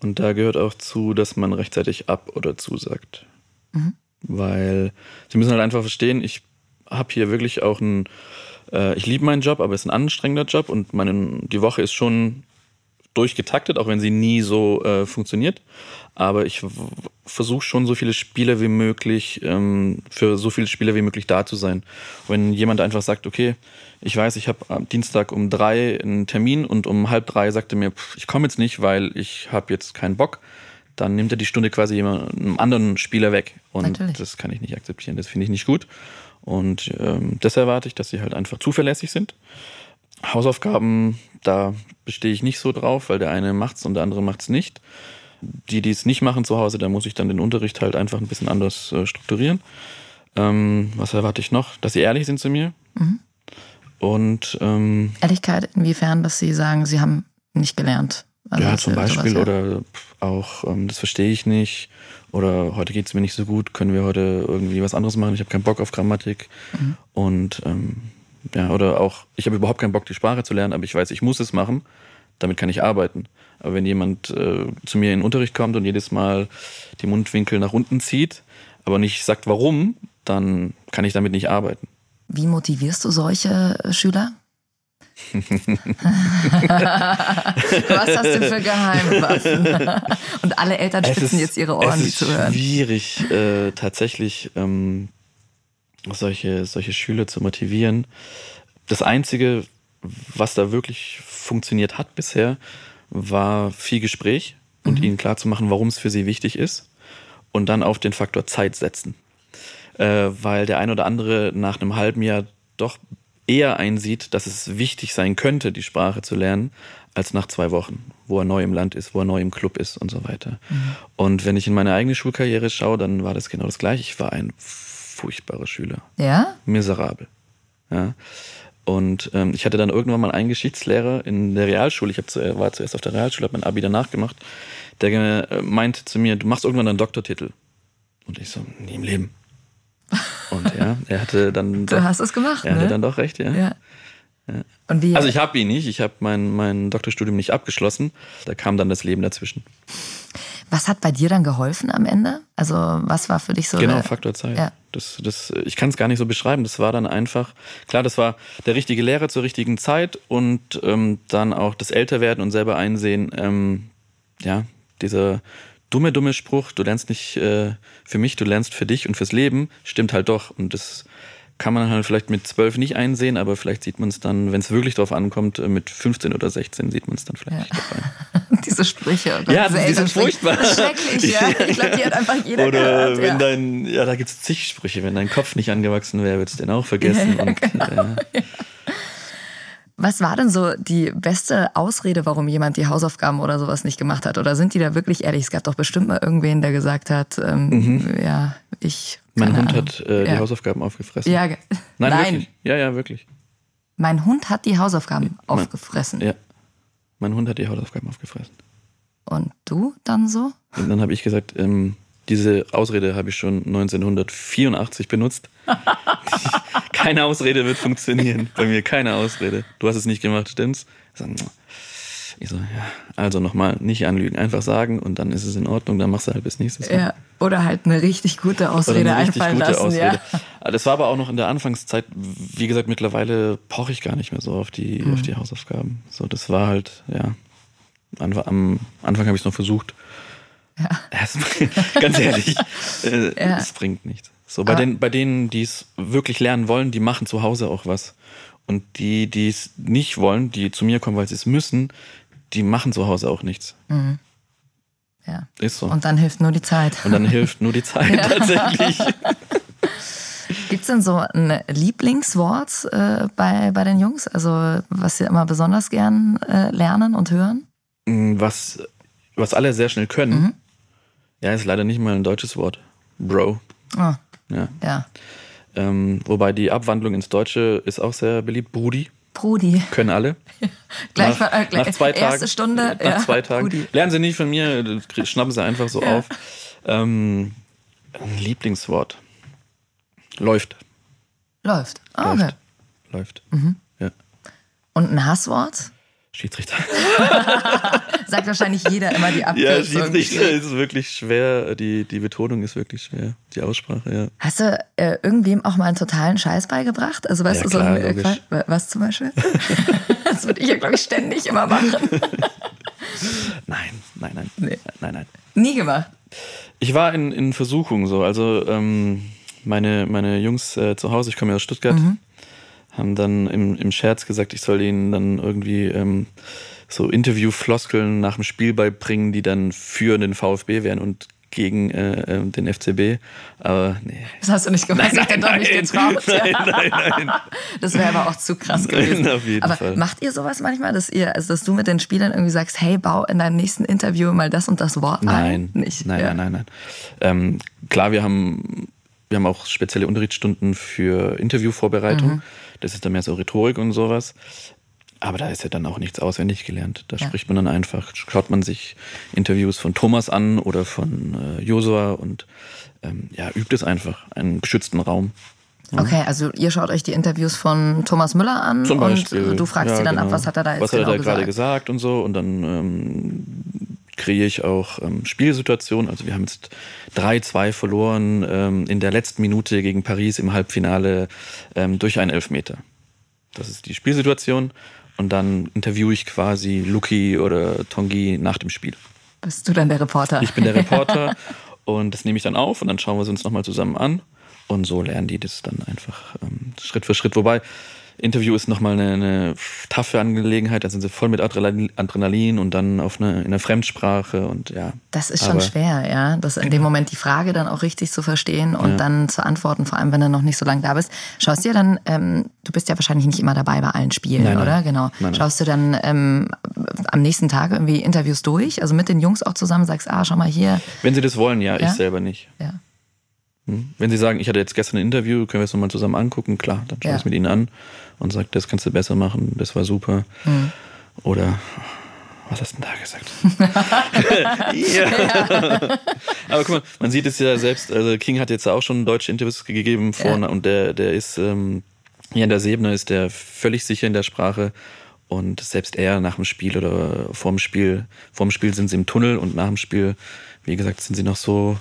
Speaker 1: Und da gehört auch zu, dass man rechtzeitig ab oder zusagt. Weil sie müssen halt einfach verstehen, ich habe hier wirklich auch einen, äh, ich liebe meinen Job, aber es ist ein anstrengender Job und meine, die Woche ist schon durchgetaktet, auch wenn sie nie so äh, funktioniert. Aber ich versuche schon so viele Spieler wie möglich, ähm, für so viele Spieler wie möglich da zu sein. Wenn jemand einfach sagt, okay, ich weiß, ich habe am Dienstag um drei einen Termin und um halb drei sagt er mir, pff, ich komme jetzt nicht, weil ich habe jetzt keinen Bock, dann nimmt er die Stunde quasi einem anderen Spieler weg. Und
Speaker 2: Natürlich.
Speaker 1: das kann ich nicht akzeptieren, das finde ich nicht gut. Und ähm, das erwarte ich, dass sie halt einfach zuverlässig sind. Hausaufgaben, da bestehe ich nicht so drauf, weil der eine macht's und der andere macht's nicht. Die, die es nicht machen zu Hause, da muss ich dann den Unterricht halt einfach ein bisschen anders äh, strukturieren. Ähm, was erwarte ich noch? Dass sie ehrlich sind zu mir. Und ähm,
Speaker 2: Ehrlichkeit, inwiefern, dass sie sagen, sie haben nicht gelernt. Also,
Speaker 1: ja, zum Beispiel
Speaker 2: sowas, ja.
Speaker 1: oder auch, ähm, das verstehe ich nicht. Oder heute geht's mir nicht so gut, können wir heute irgendwie was anderes machen? Ich habe keinen Bock auf Grammatik.
Speaker 2: Mhm.
Speaker 1: Und ähm, ja, oder auch, ich habe überhaupt keinen Bock, die Sprache zu lernen, aber ich weiß, ich muss es machen, damit kann ich arbeiten. Aber wenn jemand äh, zu mir in den Unterricht kommt und jedes Mal die Mundwinkel nach unten zieht, aber nicht sagt warum, dann kann ich damit nicht arbeiten.
Speaker 2: Wie motivierst du solche äh, Schüler? Was hast du für Geheimwaffen? Und alle Eltern spitzen jetzt ihre Ohren,
Speaker 1: es
Speaker 2: die
Speaker 1: ist
Speaker 2: zu hören.
Speaker 1: schwierig, äh, tatsächlich ähm, solche, solche Schüler zu motivieren. Das Einzige, was da wirklich funktioniert hat bisher, war viel Gespräch und ihnen klarzumachen, warum es für sie wichtig ist und dann auf den Faktor Zeit setzen. Äh, weil der ein oder andere nach einem halben Jahr doch eher einsieht, dass es wichtig sein könnte, die Sprache zu lernen, als nach zwei Wochen, wo er neu im Land ist, wo er neu im Club ist und so weiter. Und wenn ich in meine eigene Schulkarriere schaue, dann war das genau das Gleiche. Ich war ein furchtbarer Schüler
Speaker 2: Ja?
Speaker 1: miserabel. Ja. Und ähm, ich hatte dann irgendwann mal einen Geschichtslehrer in der Realschule, ich zu, war zuerst auf der Realschule, habe mein Abi danach gemacht, der äh, meinte zu mir, du machst irgendwann einen Doktortitel. Und ich so, nie im Leben. Und ja, er hatte dann
Speaker 2: Du
Speaker 1: doch,
Speaker 2: hast es gemacht,
Speaker 1: er hatte
Speaker 2: ne?
Speaker 1: dann doch recht, ja.
Speaker 2: Ja. Und wie,
Speaker 1: Also ich habe ihn nicht, ich habe mein, mein Doktorstudium nicht abgeschlossen, da kam dann das Leben dazwischen.
Speaker 2: Was hat bei dir dann geholfen am Ende? Also was war für dich so?
Speaker 1: Genau, Faktor Zeit.
Speaker 2: Ja.
Speaker 1: Das, das, ich kann es gar nicht so beschreiben. Das war dann einfach, klar, das war der richtige Lehrer zur richtigen Zeit und ähm, dann auch das Älterwerden und selber einsehen, ähm, ja, dieser dumme, dumme Spruch, du lernst nicht äh, für mich, du lernst für dich und fürs Leben, stimmt halt doch. Und das kann man halt vielleicht mit zwölf nicht einsehen, aber vielleicht sieht man es dann, wenn es wirklich drauf ankommt, äh, mit 15 oder 16 sieht man es dann vielleicht ein.
Speaker 2: Diese Sprüche. oder
Speaker 1: Ja,
Speaker 2: diese
Speaker 1: die sind furchtbar.
Speaker 2: Das ist schrecklich, ja. Ich glaube, die hat einfach jeder
Speaker 1: Oder
Speaker 2: gehört.
Speaker 1: wenn
Speaker 2: ja.
Speaker 1: dein, ja, da gibt es zig Sprüche, wenn dein Kopf nicht angewachsen wäre, würdest du den auch vergessen.
Speaker 2: Ja, ja,
Speaker 1: und,
Speaker 2: genau.
Speaker 1: äh,
Speaker 2: Was war denn so die beste Ausrede, warum jemand die Hausaufgaben oder sowas nicht gemacht hat? Oder sind die da wirklich ehrlich? Es gab doch bestimmt mal irgendwen, der gesagt hat, ähm, ja, ich.
Speaker 1: Mein
Speaker 2: keine
Speaker 1: Hund
Speaker 2: Ahnung.
Speaker 1: hat äh, die
Speaker 2: ja.
Speaker 1: Hausaufgaben aufgefressen.
Speaker 2: Ja,
Speaker 1: Nein,
Speaker 2: Nein.
Speaker 1: wirklich. Ja, ja, wirklich.
Speaker 2: mein Hund hat die Hausaufgaben aufgefressen.
Speaker 1: Ja. Mein Hund hat die Hausaufgaben aufgefressen.
Speaker 2: Und du dann so?
Speaker 1: Und dann habe ich gesagt, ähm, diese Ausrede habe ich schon 1984 benutzt. keine Ausrede wird funktionieren. Bei mir keine Ausrede. Du hast es nicht gemacht, stimmt's? Ich so, ich so ja, also nochmal, nicht anlügen, einfach sagen und dann ist es in Ordnung, dann machst du halt bis nächstes Mal.
Speaker 2: Ja. Oder halt eine richtig gute
Speaker 1: Oder
Speaker 2: Ausrede
Speaker 1: eine richtig
Speaker 2: einfallen
Speaker 1: gute
Speaker 2: lassen.
Speaker 1: Ausrede.
Speaker 2: Ja.
Speaker 1: Ah, Das war aber auch noch in der Anfangszeit. Wie gesagt, mittlerweile poche ich gar nicht mehr so auf die,
Speaker 2: Mhm.
Speaker 1: auf die Hausaufgaben. So, das war halt, ja. Am Anfang habe ich es noch versucht.
Speaker 2: Ja.
Speaker 1: Ganz ehrlich, äh,
Speaker 2: Ja.
Speaker 1: es bringt nichts. So, bei, den, bei denen, die es wirklich lernen wollen, die machen zu Hause auch was. Und die, die es nicht wollen, die zu mir kommen, weil sie es müssen, die machen zu Hause auch nichts.
Speaker 2: ja.
Speaker 1: Ist so.
Speaker 2: Und dann hilft nur die Zeit.
Speaker 1: Und dann hilft nur die Zeit tatsächlich.
Speaker 2: Gibt es denn so ein Lieblingswort äh, bei, bei den Jungs? Also, was sie immer besonders gern äh, lernen und hören?
Speaker 1: Mm, Was, was alle sehr schnell können,
Speaker 2: Mhm.
Speaker 1: ja, ist leider nicht mal ein deutsches Wort. Bro.
Speaker 2: Oh,
Speaker 1: Ja.
Speaker 2: ja.
Speaker 1: Ähm, wobei die Abwandlung ins Deutsche ist auch sehr beliebt. Brudi.
Speaker 2: Brudi.
Speaker 1: Können alle.
Speaker 2: Gleich
Speaker 1: nach,
Speaker 2: äh, gleich,
Speaker 1: nach zwei Tagen.
Speaker 2: erste Stunde.
Speaker 1: Nach
Speaker 2: ja,
Speaker 1: zwei Tagen.
Speaker 2: Brudi.
Speaker 1: Lernen sie nicht von mir, krie- schnappen sie einfach so
Speaker 2: Ja.
Speaker 1: auf. Ähm, ein Lieblingswort. Läuft.
Speaker 2: Läuft. Ah, okay.
Speaker 1: Läuft. Läuft.
Speaker 2: Mhm.
Speaker 1: Ja.
Speaker 2: Und ein Hasswort?
Speaker 1: Schiedsrichter.
Speaker 2: Sagt wahrscheinlich jeder immer die
Speaker 1: Ja,
Speaker 2: Abkürzung.
Speaker 1: Schiedsrichter ist wirklich schwer. Die, die Betonung ist wirklich schwer. Die Aussprache, ja.
Speaker 2: Hast du äh, irgendwem auch mal einen totalen Scheiß beigebracht? Also weißt
Speaker 1: Ja,
Speaker 2: du so
Speaker 1: klar,
Speaker 2: ein, äh. Qua- was zum Beispiel? das würde ich ja, glaube ich, ständig immer machen.
Speaker 1: Nein, nein, nein.
Speaker 2: Nee.
Speaker 1: Nein, nein.
Speaker 2: Nie gemacht.
Speaker 1: Ich war in, in Versuchung so. Also ähm, meine, meine Jungs äh, zu Hause, ich komme ja aus Stuttgart, haben dann im, im Scherz gesagt, ich soll ihnen dann irgendwie ähm, so Interviewfloskeln nach dem Spiel beibringen, die dann für den VfB wären und gegen äh, ähm, den FCB. Aber nee.
Speaker 2: Das hast du nicht gemacht.
Speaker 1: Nein,
Speaker 2: hat er doch nicht getraut.
Speaker 1: nein, nein, nein.
Speaker 2: Das wäre aber auch zu krass gewesen.
Speaker 1: Nein, auf jeden
Speaker 2: aber
Speaker 1: Fall.
Speaker 2: macht ihr sowas manchmal, dass ihr, also dass du mit den Spielern irgendwie sagst, hey, bau in deinem nächsten Interview mal das und das Wort
Speaker 1: Nein,
Speaker 2: ein? Nicht.
Speaker 1: nein,
Speaker 2: ja.
Speaker 1: nein, nein, nein. Ähm, klar, wir haben, wir haben auch spezielle Unterrichtsstunden für Interviewvorbereitung.
Speaker 2: Mhm.
Speaker 1: Das ist dann mehr so Rhetorik und sowas. Aber da ist ja dann auch nichts auswendig gelernt. Da
Speaker 2: Ja.
Speaker 1: spricht man dann einfach, schaut man sich Interviews von Thomas an oder von äh, Josua und ähm, ja, übt es einfach, einen geschützten Raum.
Speaker 2: Okay, also ihr schaut euch die Interviews von Thomas Müller an
Speaker 1: Zum Beispiel.
Speaker 2: und du fragst
Speaker 1: Ja,
Speaker 2: sie dann ab,
Speaker 1: genau.
Speaker 2: was hat er da jetzt
Speaker 1: Was hat
Speaker 2: genau
Speaker 1: er da gerade
Speaker 2: gesagt?
Speaker 1: gesagt und so. Und dann ähm, kreiere ich auch ähm, Spielsituationen. Also wir haben jetzt 3-2 verloren ähm, in der letzten Minute gegen Paris im Halbfinale ähm, durch einen Elfmeter. Das ist die Spielsituation. Und dann interviewe ich quasi Luki oder Tongi nach dem Spiel.
Speaker 2: Bist du dann der Reporter?
Speaker 1: Ich bin der Reporter und das nehme ich dann auf und dann schauen wir es uns nochmal zusammen an. Und so lernen die das dann einfach ähm, Schritt für Schritt. Wobei, Interview ist nochmal eine, eine taffe Angelegenheit. Da sind sie voll mit Adrenalin, und dann auf eine, in einer Fremdsprache und ja.
Speaker 2: Das ist schon
Speaker 1: Aber-
Speaker 2: schwer, ja. Das in dem Moment die Frage dann auch richtig zu verstehen und
Speaker 1: Ja.
Speaker 2: dann zu antworten, vor allem wenn du noch nicht so lange da bist. Schaust du dir dann, ähm, du bist ja wahrscheinlich nicht immer dabei bei allen Spielen,
Speaker 1: Nein, nein.
Speaker 2: oder? Genau.
Speaker 1: Nein, nein.
Speaker 2: Schaust du dann ähm, am nächsten Tag irgendwie Interviews durch? Also mit den Jungs auch zusammen sagst, ah, schau mal hier.
Speaker 1: Wenn sie das wollen, ja,
Speaker 2: Ja?
Speaker 1: ich selber nicht.
Speaker 2: Ja.
Speaker 1: Hm? Wenn sie sagen, ich hatte jetzt gestern ein Interview, können wir es nochmal zusammen angucken, klar, dann schaue
Speaker 2: Ja.
Speaker 1: ich es mit ihnen an und sage, das kannst du besser machen, das war super.
Speaker 2: Hm.
Speaker 1: Oder was hast du denn da gesagt? ja. Aber guck mal, man sieht es ja selbst, also King hat jetzt auch schon deutsche Interviews gegeben vorne und der, der ist ähm, hier in der Sebene ist der völlig sicher in der Sprache Und selbst er nach dem Spiel oder vorm Spiel, vorm Spiel sind sie im Tunnel und nach dem Spiel, wie gesagt, sind sie noch so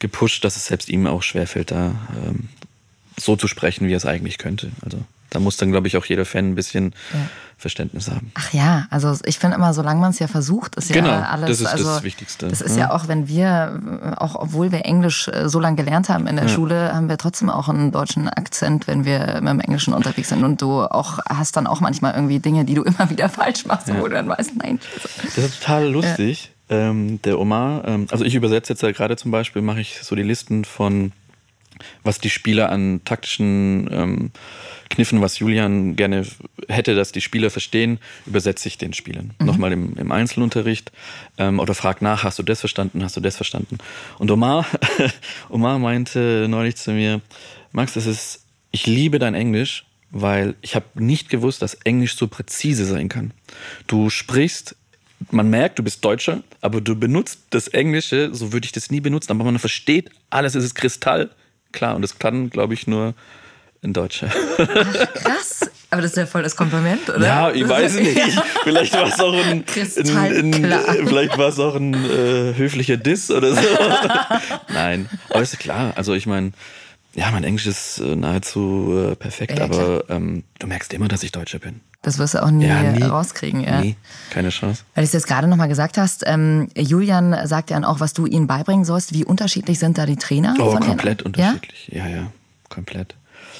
Speaker 1: gepusht, dass es selbst ihm auch schwerfällt, da ähm, so zu sprechen, wie er es eigentlich könnte. Also da muss dann, glaube ich, auch jeder Fan ein bisschen
Speaker 2: Ja.
Speaker 1: Verständnis haben.
Speaker 2: Ach ja, also ich finde immer, solange man es ja versucht, ist
Speaker 1: Genau,
Speaker 2: ja alles.
Speaker 1: das ist das
Speaker 2: also,
Speaker 1: Wichtigste,
Speaker 2: Das ist
Speaker 1: ja.
Speaker 2: ja auch, wenn wir, auch obwohl wir Englisch äh, so lange gelernt haben in der
Speaker 1: Ja.
Speaker 2: Schule, haben wir trotzdem auch einen deutschen Akzent, wenn wir mit dem Englischen unterwegs sind. Und du auch hast dann auch manchmal irgendwie Dinge, die du immer wieder falsch machst, wo du dann weißt, nein.
Speaker 1: Das ist total lustig. Ähm, der Omar, ähm, also ich übersetze jetzt ja gerade zum Beispiel, mache ich so die Listen von, was die Spieler an taktischen ähm, Kniffen, was Julian gerne hätte, dass die Spieler verstehen, übersetze ich den Spielern. Nochmal im, im Einzelunterricht ähm, oder frag nach, hast du das verstanden, hast du das verstanden? Und Omar, Omar meinte neulich zu mir, Max, das ist, ich liebe dein Englisch, weil ich habe nicht gewusst, dass Englisch so präzise sein kann. Du sprichst man merkt, du bist Deutscher, aber du benutzt das Englische, so würde ich das nie benutzen, aber man versteht alles, es ist Kristall. Klar, und das kann, glaube ich, nur ein Deutscher.
Speaker 2: Krass. Aber das ist ja voll das Kompliment, oder?
Speaker 1: Ja, ich weiß nicht. Vielleicht war es auch ein, ein, ein vielleicht war es auch ein äh, höflicher Diss oder so. Nein, aber ist klar. Also ich meine, ja, mein Englisch ist äh, nahezu äh, perfekt,
Speaker 2: Ja,
Speaker 1: aber ähm, du merkst immer, dass ich Deutscher bin.
Speaker 2: Das wirst du auch nie,
Speaker 1: Ja, nie.
Speaker 2: rauskriegen, ja.
Speaker 1: Nie, keine Chance.
Speaker 2: Weil du es jetzt gerade nochmal gesagt hast, ähm, Julian sagt ja dann auch, was du ihnen beibringen sollst. Wie unterschiedlich sind da die Trainer?
Speaker 1: Oh, komplett
Speaker 2: Ja?
Speaker 1: unterschiedlich. Ja? ja, komplett.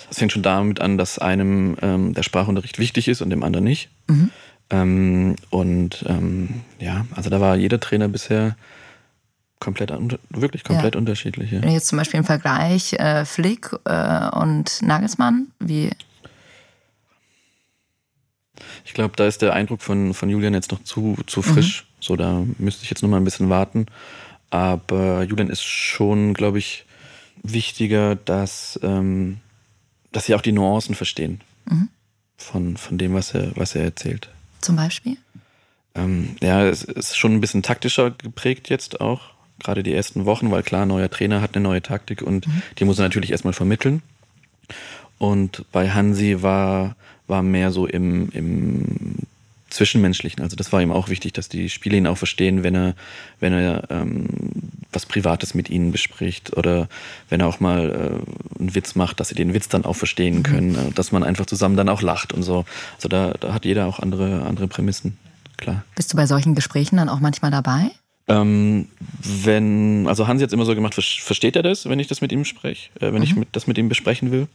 Speaker 1: Das fängt schon damit an, dass einem ähm, der Sprachunterricht wichtig ist und dem anderen nicht.
Speaker 2: Mhm.
Speaker 1: Ähm, und ähm, ja, also da war jeder Trainer bisher komplett, wirklich komplett
Speaker 2: Ja.
Speaker 1: unterschiedlich. Ja.
Speaker 2: Wenn du jetzt zum Beispiel im Vergleich äh, Flick äh, und Nagelsmann, wie
Speaker 1: Ich glaube, da ist der Eindruck von, von Julian jetzt noch zu, zu frisch. So, da müsste ich jetzt noch mal ein bisschen warten. Aber Julian ist schon, glaube ich, wichtiger, dass, ähm, dass sie auch die Nuancen verstehen von, von dem, was er, was er erzählt.
Speaker 2: zum Beispiel?
Speaker 1: Ähm, ja, es ist schon ein bisschen taktischer geprägt jetzt auch, gerade die ersten Wochen, weil klar, neuer Trainer hat eine neue Taktik und die muss er natürlich erstmal vermitteln. Und bei Hansi war, war mehr so im, im Zwischenmenschlichen. Also das war ihm auch wichtig, dass die Spieler ihn auch verstehen, wenn er, wenn er ähm, was Privates mit ihnen bespricht oder wenn er auch mal äh, einen Witz macht, dass sie den Witz dann auch verstehen können, äh, dass man einfach zusammen dann auch lacht und so. Also da, da hat jeder auch andere, andere Prämissen, klar.
Speaker 2: Bist du bei solchen Gesprächen dann auch manchmal dabei?
Speaker 1: Ähm, wenn, also Hansi hat es immer so gemacht, ver- versteht er das, wenn ich das mit ihm spreche, äh, wenn ich mit, das mit ihm besprechen will?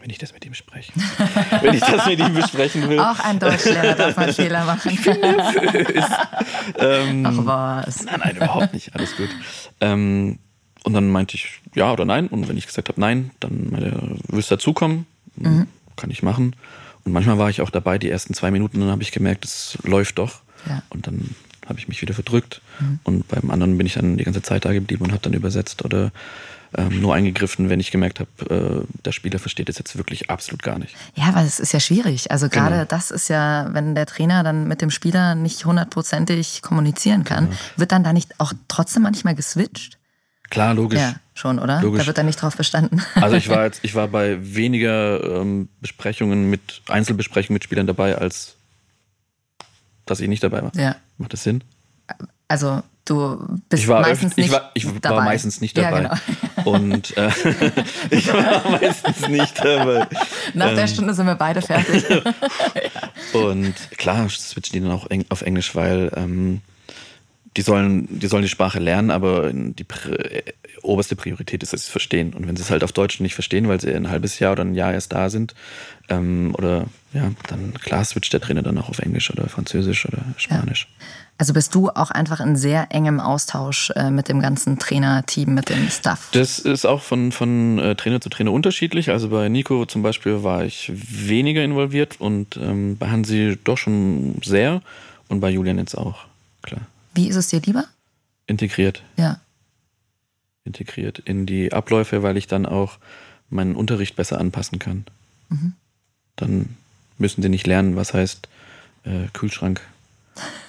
Speaker 1: Wenn ich das mit ihm spreche. wenn ich das mit ihm besprechen will.
Speaker 2: Auch ein Deutschlehrer darf mal Fehler machen.
Speaker 1: Ähm,
Speaker 2: Ach was.
Speaker 1: Nein, nein, überhaupt nicht. Alles gut. Ähm, und dann meinte ich ja oder nein. Und wenn ich gesagt habe nein, dann meinte er, willst du dazukommen? Kann ich machen. Und manchmal war ich auch dabei, die ersten zwei Minuten, dann habe ich gemerkt, es läuft doch.
Speaker 2: Ja.
Speaker 1: Und dann habe ich mich wieder verdrückt. Und beim anderen bin ich dann die ganze Zeit da geblieben und habe dann übersetzt oder ähm, nur eingegriffen, wenn ich gemerkt habe, äh, der Spieler versteht es jetzt wirklich absolut gar nicht.
Speaker 2: Ja, weil es ist ja schwierig. Also gerade
Speaker 1: Genau.
Speaker 2: das ist ja, wenn der Trainer dann mit dem Spieler nicht hundertprozentig kommunizieren kann,
Speaker 1: Genau.
Speaker 2: wird dann da nicht auch trotzdem manchmal geswitcht?
Speaker 1: Klar, logisch.
Speaker 2: Ja, schon, oder?
Speaker 1: Logisch.
Speaker 2: Da wird dann nicht drauf bestanden.
Speaker 1: Also ich war jetzt, ich war bei weniger ähm, Besprechungen mit Einzelbesprechungen mit Spielern dabei, als dass ich nicht dabei war.
Speaker 2: ja.
Speaker 1: Macht das Sinn?
Speaker 2: Also du bist
Speaker 1: Ich war,
Speaker 2: meistens
Speaker 1: öf-
Speaker 2: nicht
Speaker 1: ich war, ich
Speaker 2: dabei.
Speaker 1: war meistens nicht
Speaker 2: Ja,
Speaker 1: dabei.
Speaker 2: genau.
Speaker 1: Und äh, ich war meistens nicht dabei.
Speaker 2: Nach der
Speaker 1: Ähm,
Speaker 2: Stunde sind wir beide fertig.
Speaker 1: Und klar switchen die dann auch auf Englisch, weil ähm, die, sollen, die sollen die Sprache lernen, aber die äh, oberste Priorität ist, dass sie es verstehen. Und wenn sie es halt auf Deutsch nicht verstehen, weil sie ein halbes Jahr oder ein Jahr erst da sind, ähm, oder ja, dann klar switcht der Trainer dann auch auf Englisch oder Französisch oder Spanisch.
Speaker 2: Also bist du auch einfach in sehr engem Austausch äh, mit dem ganzen Trainerteam, mit dem Staff.
Speaker 1: Das ist auch von, von äh, Trainer zu Trainer unterschiedlich. Also bei Nico zum Beispiel war ich weniger involviert und ähm, bei Hansi doch schon sehr und bei Julian jetzt auch, klar.
Speaker 2: Wie ist es dir lieber?
Speaker 1: Integriert.
Speaker 2: Ja.
Speaker 1: integriert in die Abläufe, weil ich dann auch meinen Unterricht besser anpassen kann.
Speaker 2: Mhm.
Speaker 1: Dann müssen sie nicht lernen, was heißt äh, Kühlschrank,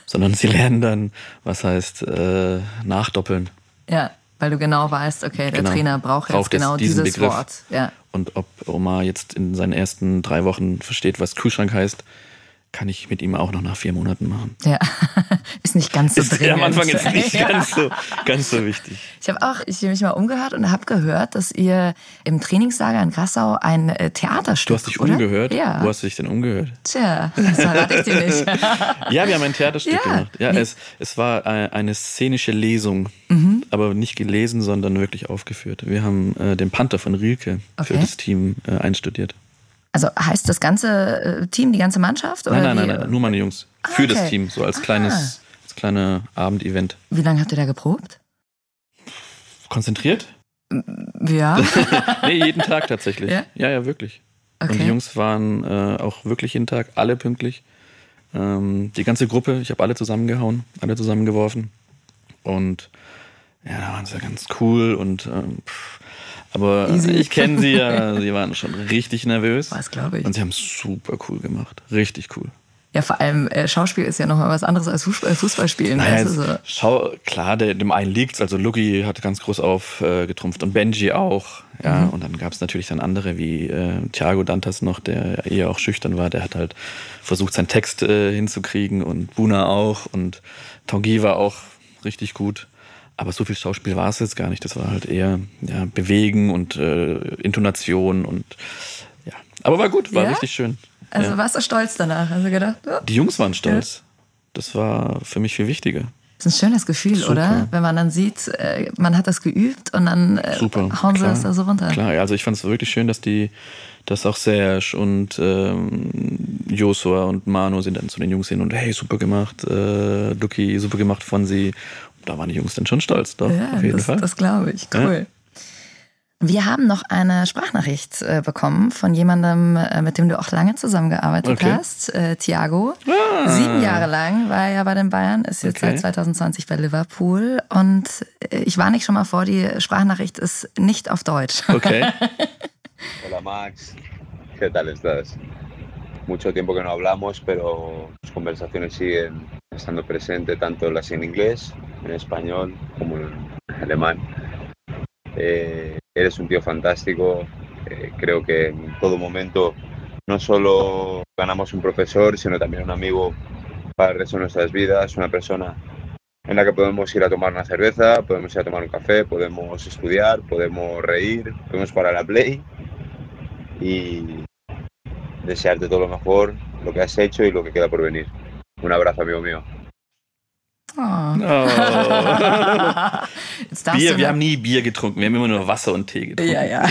Speaker 1: sondern sie lernen dann, was heißt äh, nachdoppeln
Speaker 2: Ja, weil du genau weißt, okay, der
Speaker 1: Genau.
Speaker 2: Trainer braucht jetzt
Speaker 1: Braucht
Speaker 2: genau dieses
Speaker 1: Begriff.
Speaker 2: Wort. Ja.
Speaker 1: und ob Omar jetzt in seinen ersten drei Wochen versteht, was Kühlschrank heißt, kann ich mit ihm auch noch nach vier Monaten machen.
Speaker 2: Ja, ist nicht ganz so
Speaker 1: Ist
Speaker 2: dringend.
Speaker 1: am Anfang jetzt nicht
Speaker 2: Ja.
Speaker 1: ganz, so, ganz so wichtig.
Speaker 2: Ich habe auch, ich habe mich mal umgehört und habe gehört, dass ihr im Trainingslager in Grassau ein äh, Theaterstück,
Speaker 1: Du hast dich
Speaker 2: oder?
Speaker 1: umgehört?
Speaker 2: Ja.
Speaker 1: Wo hast du dich denn umgehört?
Speaker 2: Tja, das verrate ich dir nicht.
Speaker 1: Ja, wir haben ein Theaterstück
Speaker 2: Ja.
Speaker 1: gemacht. Ja,
Speaker 2: Wie-
Speaker 1: es, es war äh, eine szenische Lesung,
Speaker 2: Mhm.
Speaker 1: aber nicht gelesen, sondern wirklich aufgeführt. Wir haben äh, den Panther von Rilke für
Speaker 2: Okay.
Speaker 1: das Team äh, einstudiert.
Speaker 2: Also heißt das ganze äh, Team, die ganze Mannschaft? Oder
Speaker 1: Nein, nein, nein, nein, nur meine Jungs.
Speaker 2: Ah,
Speaker 1: Für das
Speaker 2: okay.
Speaker 1: Team, so als
Speaker 2: Ah.
Speaker 1: kleines, als kleine Abendevent.
Speaker 2: Wie lange habt ihr da geprobt?
Speaker 1: Konzentriert?
Speaker 2: Ja.
Speaker 1: Nee, jeden Tag tatsächlich.
Speaker 2: Ja?
Speaker 1: Ja, ja, wirklich. Und
Speaker 2: Okay.
Speaker 1: die Jungs waren äh, auch wirklich jeden Tag, alle pünktlich. Ähm, die ganze Gruppe, ich habe alle zusammengehauen, alle zusammengeworfen. Und ja, da waren sie ganz cool und ähm, pff, aber
Speaker 2: Easy.
Speaker 1: ich kenne sie ja, sie waren schon richtig nervös.
Speaker 2: Was glaube ich.
Speaker 1: Und sie haben es super cool gemacht. Richtig cool.
Speaker 2: Ja, vor allem äh, Schauspiel ist ja nochmal was anderes als Fußball, Fußballspielen.
Speaker 1: Naja,
Speaker 2: weißt du, so.
Speaker 1: schau, klar, der, dem einen liegt's. Also Lucky hat ganz groß aufgetrumpft äh, und Benji auch. Ja,
Speaker 2: Mhm.
Speaker 1: und dann gab's natürlich dann andere wie äh, Thiago Dantas noch, der eher auch schüchtern war. Der hat halt versucht, seinen Text äh, hinzukriegen und Buna auch und Tanguy war auch richtig gut. Aber so viel Schauspiel war es jetzt gar nicht. Das war halt eher ja, Bewegen und äh, Intonation und ja. Aber war gut, war
Speaker 2: Ja?
Speaker 1: richtig schön.
Speaker 2: Also
Speaker 1: ja.
Speaker 2: warst du stolz danach? Also gedacht, ja.
Speaker 1: Die Jungs waren stolz. Das war für mich viel wichtiger.
Speaker 2: Das ist ein schönes Gefühl,
Speaker 1: Super.
Speaker 2: oder? Wenn man dann sieht, äh, man hat das geübt und dann äh,
Speaker 1: Super.
Speaker 2: hauen sie
Speaker 1: klar,
Speaker 2: das da so runter.
Speaker 1: Klar, ja, also ich fand es wirklich schön, dass die, dass auch Serge und ähm, Josua und Manu sind dann zu den Jungs hin und hey, super gemacht, äh, Lucky, super gemacht von sie. Da waren die Jungs dann schon stolz, doch,
Speaker 2: Ja,
Speaker 1: auf jeden
Speaker 2: das,
Speaker 1: Fall.
Speaker 2: das glaube ich. Cool. Wir haben noch eine Sprachnachricht äh, bekommen von jemandem, äh, mit dem du auch lange zusammengearbeitet
Speaker 1: Okay.
Speaker 2: hast, äh, Thiago. Sieben Jahre lang war er ja bei den Bayern, ist jetzt
Speaker 1: Okay.
Speaker 2: seit 2020 bei Liverpool. Und äh, ich warne dich schon mal vor, die Sprachnachricht ist nicht auf Deutsch.
Speaker 1: Okay.
Speaker 9: Hola Max, ¿qué tal estás? Mucho tiempo que no hablamos, pero las conversaciones siguen estando presentes, tanto las en inglés, en español, como en alemán. Eh, eres un tío fantástico, eh, creo que en todo momento no solo ganamos un profesor, sino también un amigo para el resto de nuestras vidas, una persona en la que podemos ir a tomar una cerveza, podemos ir a tomar un café, podemos estudiar, podemos reír, podemos parar a play y desearte todo lo mejor, lo que has hecho y lo que queda por venir. Un abrazo, amigo mío.
Speaker 2: Oh.
Speaker 1: Oh. Bier, wir haben nie Bier getrunken, wir haben immer nur Wasser und Tee getrunken.
Speaker 2: Ja, ja.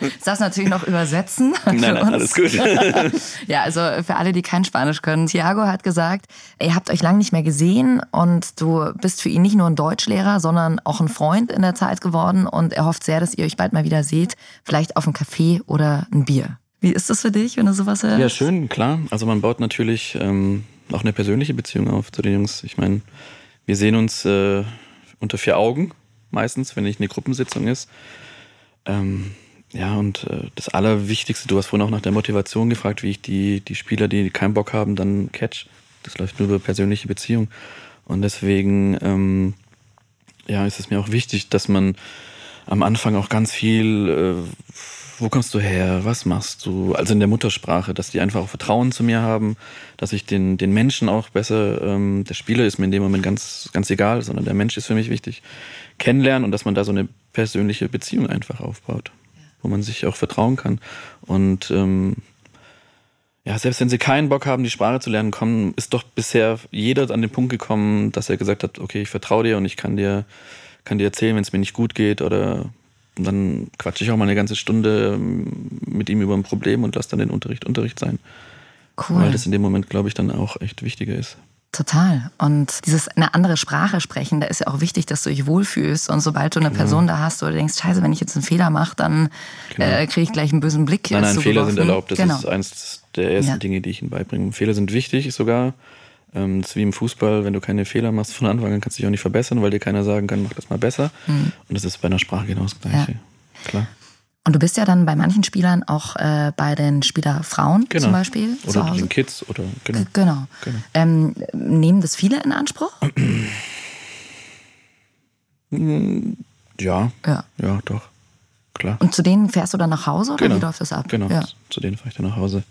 Speaker 2: Jetzt darfst du natürlich noch übersetzen.
Speaker 1: Nein, nein,
Speaker 2: uns.
Speaker 1: alles gut.
Speaker 2: Ja, also für alle, die kein Spanisch können. Thiago hat gesagt, ihr habt euch lange nicht mehr gesehen und du bist für ihn nicht nur ein Deutschlehrer, sondern auch ein Freund in der Zeit geworden und er hofft sehr, dass ihr euch bald mal wieder seht, vielleicht auf einen Kaffee oder ein Bier. Wie ist das für dich, wenn du sowas hörst?
Speaker 1: Ja, schön, klar. Also man baut natürlich ähm, auch eine persönliche Beziehung auf zu den Jungs. Ich meine, wir sehen uns äh, unter vier Augen meistens, wenn nicht eine Gruppensitzung ist. Ähm, ja, und äh, das Allerwichtigste, du hast vorhin auch nach der Motivation gefragt, wie ich die, die Spieler, die keinen Bock haben, dann catch. Das läuft nur über persönliche Beziehung. Und deswegen ähm, ja, ist es mir auch wichtig, dass man am Anfang auch ganz viel, äh, wo kommst du her, was machst du, also in der Muttersprache, dass die einfach auch Vertrauen zu mir haben, dass ich den, den Menschen auch besser, ähm, der Spieler ist mir in dem Moment ganz, ganz egal, sondern der Mensch ist für mich wichtig, kennenlernen und dass man da so eine persönliche Beziehung einfach aufbaut, wo man sich auch vertrauen kann. Und ähm, ja, selbst wenn sie keinen Bock haben, die Sprache zu lernen, kommen, ist doch bisher jeder an den Punkt gekommen, dass er gesagt hat, okay, ich vertraue dir und ich kann dir, kann dir erzählen, wenn es mir nicht gut geht oder und dann quatsche ich auch mal eine ganze Stunde ähm, mit ihm über ein Problem und lasse dann den Unterricht Unterricht sein.
Speaker 2: Cool.
Speaker 1: Weil das in dem Moment, glaube ich, dann auch echt wichtiger ist.
Speaker 2: Total. Und dieses eine andere Sprache sprechen, da ist ja auch wichtig, dass du dich wohlfühlst. Und sobald du eine
Speaker 1: Genau.
Speaker 2: Person da hast, wo du denkst, scheiße, wenn ich jetzt einen Fehler mache, dann äh, kriege ich gleich einen bösen Blick.
Speaker 1: Nein, nein. Fehler sind erlaubt. Das
Speaker 2: genau.
Speaker 1: ist eins der ersten
Speaker 2: Ja.
Speaker 1: Dinge, die ich ihnen beibringe. Fehler sind wichtig sogar. Ähm, Das ist wie im Fußball, wenn du keine Fehler machst von Anfang an, kannst du dich auch nicht verbessern, weil dir keiner sagen kann, mach das mal besser.
Speaker 2: Mhm.
Speaker 1: Und das ist bei einer Sprache genau das Gleiche. Klar.
Speaker 2: Und du bist ja dann bei manchen Spielern auch äh, bei den Spielerfrauen
Speaker 1: Genau.
Speaker 2: zum Beispiel zu
Speaker 1: Oder
Speaker 2: Hause.
Speaker 1: den Kids oder genau.
Speaker 2: Genau.
Speaker 1: Genau.
Speaker 2: Ähm, nehmen das viele in Anspruch?
Speaker 1: Ja,
Speaker 2: Ja.
Speaker 1: ja, doch. klar.
Speaker 2: Und zu denen fährst du dann nach Hause oder
Speaker 1: Genau.
Speaker 2: wie läuft das ab?
Speaker 1: Genau,
Speaker 2: Ja.
Speaker 1: zu denen fahre ich dann nach Hause.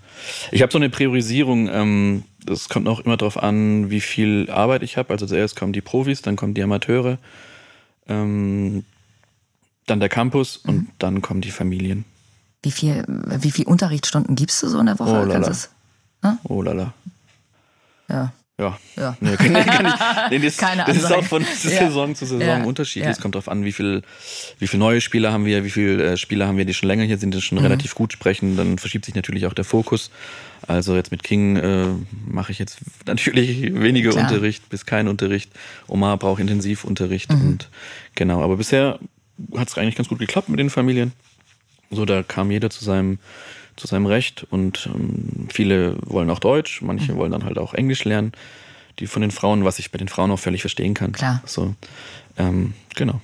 Speaker 1: Ich habe so eine Priorisierung. Ähm, das kommt auch immer darauf an, wie viel Arbeit ich habe. Also zuerst kommen die Profis, dann kommen die Amateure, ähm, dann der Campus
Speaker 2: Mhm.
Speaker 1: und dann kommen die Familien.
Speaker 2: Wie viel, wie viel Unterrichtsstunden gibst du so in der Woche?
Speaker 1: Oh, lala.
Speaker 2: Kannst du's-
Speaker 1: Oh lala.
Speaker 2: Ja.
Speaker 1: Ja.
Speaker 2: Ja.
Speaker 1: Nee, kann, kann ich, nee, das,
Speaker 2: Keine
Speaker 1: das ist auch von
Speaker 2: Ja.
Speaker 1: Saison zu Saison
Speaker 2: Ja.
Speaker 1: unterschiedlich.
Speaker 2: Ja.
Speaker 1: Es kommt darauf an, wie viel, wie viel neue Spieler haben wir, wie viele äh, Spieler haben wir, die schon länger hier sind, die schon
Speaker 2: Mhm.
Speaker 1: relativ gut sprechen. Dann verschiebt sich natürlich auch der Fokus. Also jetzt mit King äh, mache ich jetzt natürlich weniger
Speaker 2: Klar.
Speaker 1: Unterricht bis kein Unterricht. Omar braucht Intensivunterricht
Speaker 2: Mhm.
Speaker 1: und genau. Aber bisher hat es eigentlich ganz gut geklappt mit den Familien. So, da kam jeder zu seinem, zu seinem Recht und ähm, viele wollen auch Deutsch, manche
Speaker 2: Mhm.
Speaker 1: wollen dann halt auch Englisch lernen. Die von den Frauen, was ich bei den Frauen auch völlig verstehen kann.
Speaker 2: Klar.
Speaker 1: So, ähm, genau.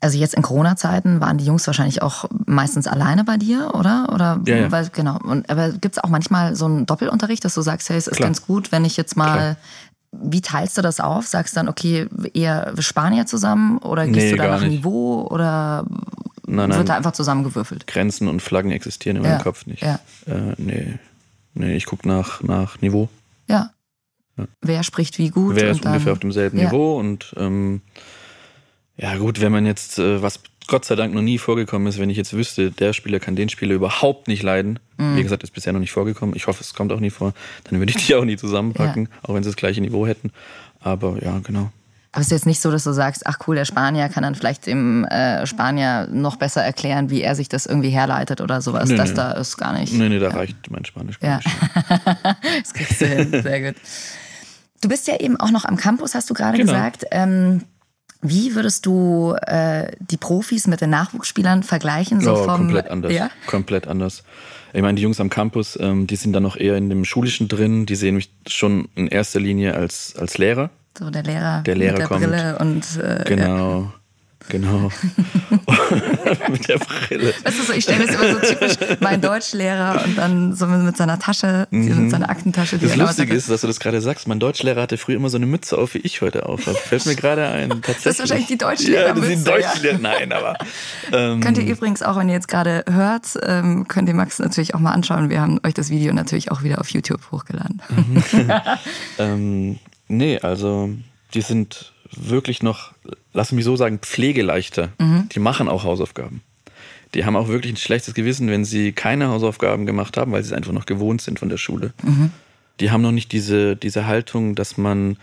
Speaker 2: Also jetzt in Corona-Zeiten waren die Jungs wahrscheinlich auch meistens alleine bei dir, oder? Oder
Speaker 1: Ja, ja.
Speaker 2: Weil, genau. Und, aber gibt es auch manchmal so einen Doppelunterricht, dass du sagst, hey, es ist
Speaker 1: Klar.
Speaker 2: ganz gut, wenn ich jetzt mal.
Speaker 1: Klar.
Speaker 2: Wie teilst du das auf? Sagst du dann, okay, eher Spanier zusammen oder gehst
Speaker 1: Nee,
Speaker 2: du da nach. Niveau oder
Speaker 1: Nein, nein.
Speaker 2: wird da einfach zusammengewürfelt?
Speaker 1: Grenzen und Flaggen existieren in
Speaker 2: Ja,
Speaker 1: meinem Kopf nicht.
Speaker 2: ja.
Speaker 1: Äh, nee. nee, ich gucke nach, nach Niveau.
Speaker 2: Ja.
Speaker 1: Ja.
Speaker 2: Wer spricht wie gut?
Speaker 1: Wer ist ungefähr auf demselben
Speaker 2: Ja.
Speaker 1: Niveau und ähm, ja gut, wenn man jetzt, äh, was Gott sei Dank noch nie vorgekommen ist, wenn ich jetzt wüsste, der Spieler kann den Spieler überhaupt nicht leiden,
Speaker 2: Mhm.
Speaker 1: wie gesagt, ist bisher noch nicht vorgekommen, ich hoffe, es kommt auch nie vor, dann würde ich die auch nie zusammenpacken, auch wenn sie das gleiche Niveau hätten. Aber ja, genau.
Speaker 2: Aber es ist jetzt nicht so, dass du sagst, ach cool, der Spanier kann dann vielleicht dem äh, Spanier noch besser erklären, wie er sich das irgendwie herleitet oder sowas.
Speaker 1: Nee,
Speaker 2: das
Speaker 1: nee.
Speaker 2: da ist gar nicht.
Speaker 1: Nee, nee, da reicht mein Spanisch gar
Speaker 2: Ja.
Speaker 1: nicht.
Speaker 2: das kriegst du hin. Sehr gut. Du bist ja eben auch noch am Campus, hast du gerade
Speaker 1: Genau.
Speaker 2: gesagt. Ähm, wie würdest du äh, die Profis mit den Nachwuchsspielern vergleichen? So
Speaker 1: oh,
Speaker 2: vom,
Speaker 1: komplett anders.
Speaker 2: Ja?
Speaker 1: Komplett anders. Ich meine, die Jungs am Campus, ähm, die sind dann noch eher in dem Schulischen drin. Die sehen mich schon in erster Linie als, als Lehrer.
Speaker 2: So der Lehrer,
Speaker 1: Der Lehrer
Speaker 2: mit der
Speaker 1: kommt.
Speaker 2: Brille und äh, Ja.
Speaker 1: Genau. Genau. Mit der Brille.
Speaker 2: Weißt du, so, ich stelle mir das immer so typisch, mein Deutschlehrer und dann so mit seiner Tasche, mit seiner Aktentasche. die
Speaker 1: Mhm. Das Lustige ist, dass du das gerade sagst. Mein Deutschlehrer hatte früher immer so eine Mütze auf, wie ich heute auf habe. Fällt mir gerade ein. Tatsächlich.
Speaker 2: Das ist wahrscheinlich die
Speaker 1: Ja,
Speaker 2: Deutschlehrermütze.
Speaker 1: ist die Deutschlehrer. Nein, aber. Ähm,
Speaker 2: Könnt ihr übrigens auch, wenn ihr jetzt gerade hört, ähm, könnt ihr Max natürlich auch mal anschauen. Wir haben euch das Video natürlich auch wieder auf YouTube hochgeladen.
Speaker 1: ähm, nee, also die sind wirklich noch, lass mich so sagen, pflegeleichter.
Speaker 2: Mhm.
Speaker 1: Die machen auch Hausaufgaben. Die haben auch wirklich ein schlechtes Gewissen, wenn sie keine Hausaufgaben gemacht haben, weil sie es einfach noch gewohnt sind von der Schule.
Speaker 2: Mhm.
Speaker 1: Die haben noch nicht diese, diese Haltung, dass man,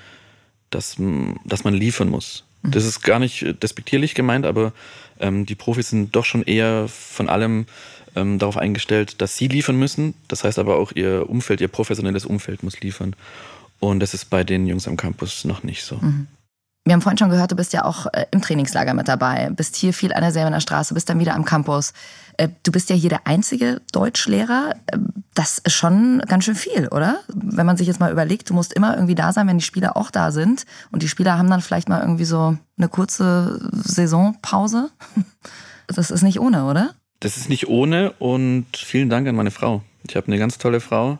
Speaker 1: dass, dass man liefern muss.
Speaker 2: Mhm.
Speaker 1: Das ist gar nicht despektierlich gemeint, aber ähm, die Profis sind doch schon eher von allem ähm, darauf eingestellt, dass sie liefern müssen. Das heißt aber auch, ihr Umfeld, ihr professionelles Umfeld muss liefern. Und das ist bei den Jungs am Campus noch nicht so.
Speaker 2: Mhm. Wir haben vorhin schon gehört, du bist ja auch äh, im Trainingslager mit dabei, bist hier viel an der Säbener Straße, bist dann wieder am Campus. Äh, du bist ja hier der einzige Deutschlehrer. Äh, Das ist schon ganz schön viel, oder? Wenn man sich jetzt mal überlegt, du musst immer irgendwie da sein, wenn die Spieler auch da sind. Und die Spieler haben dann vielleicht mal irgendwie so eine kurze Saisonpause. Das ist nicht ohne, oder?
Speaker 1: Das ist nicht ohne und vielen Dank an meine Frau. Ich habe eine ganz tolle Frau,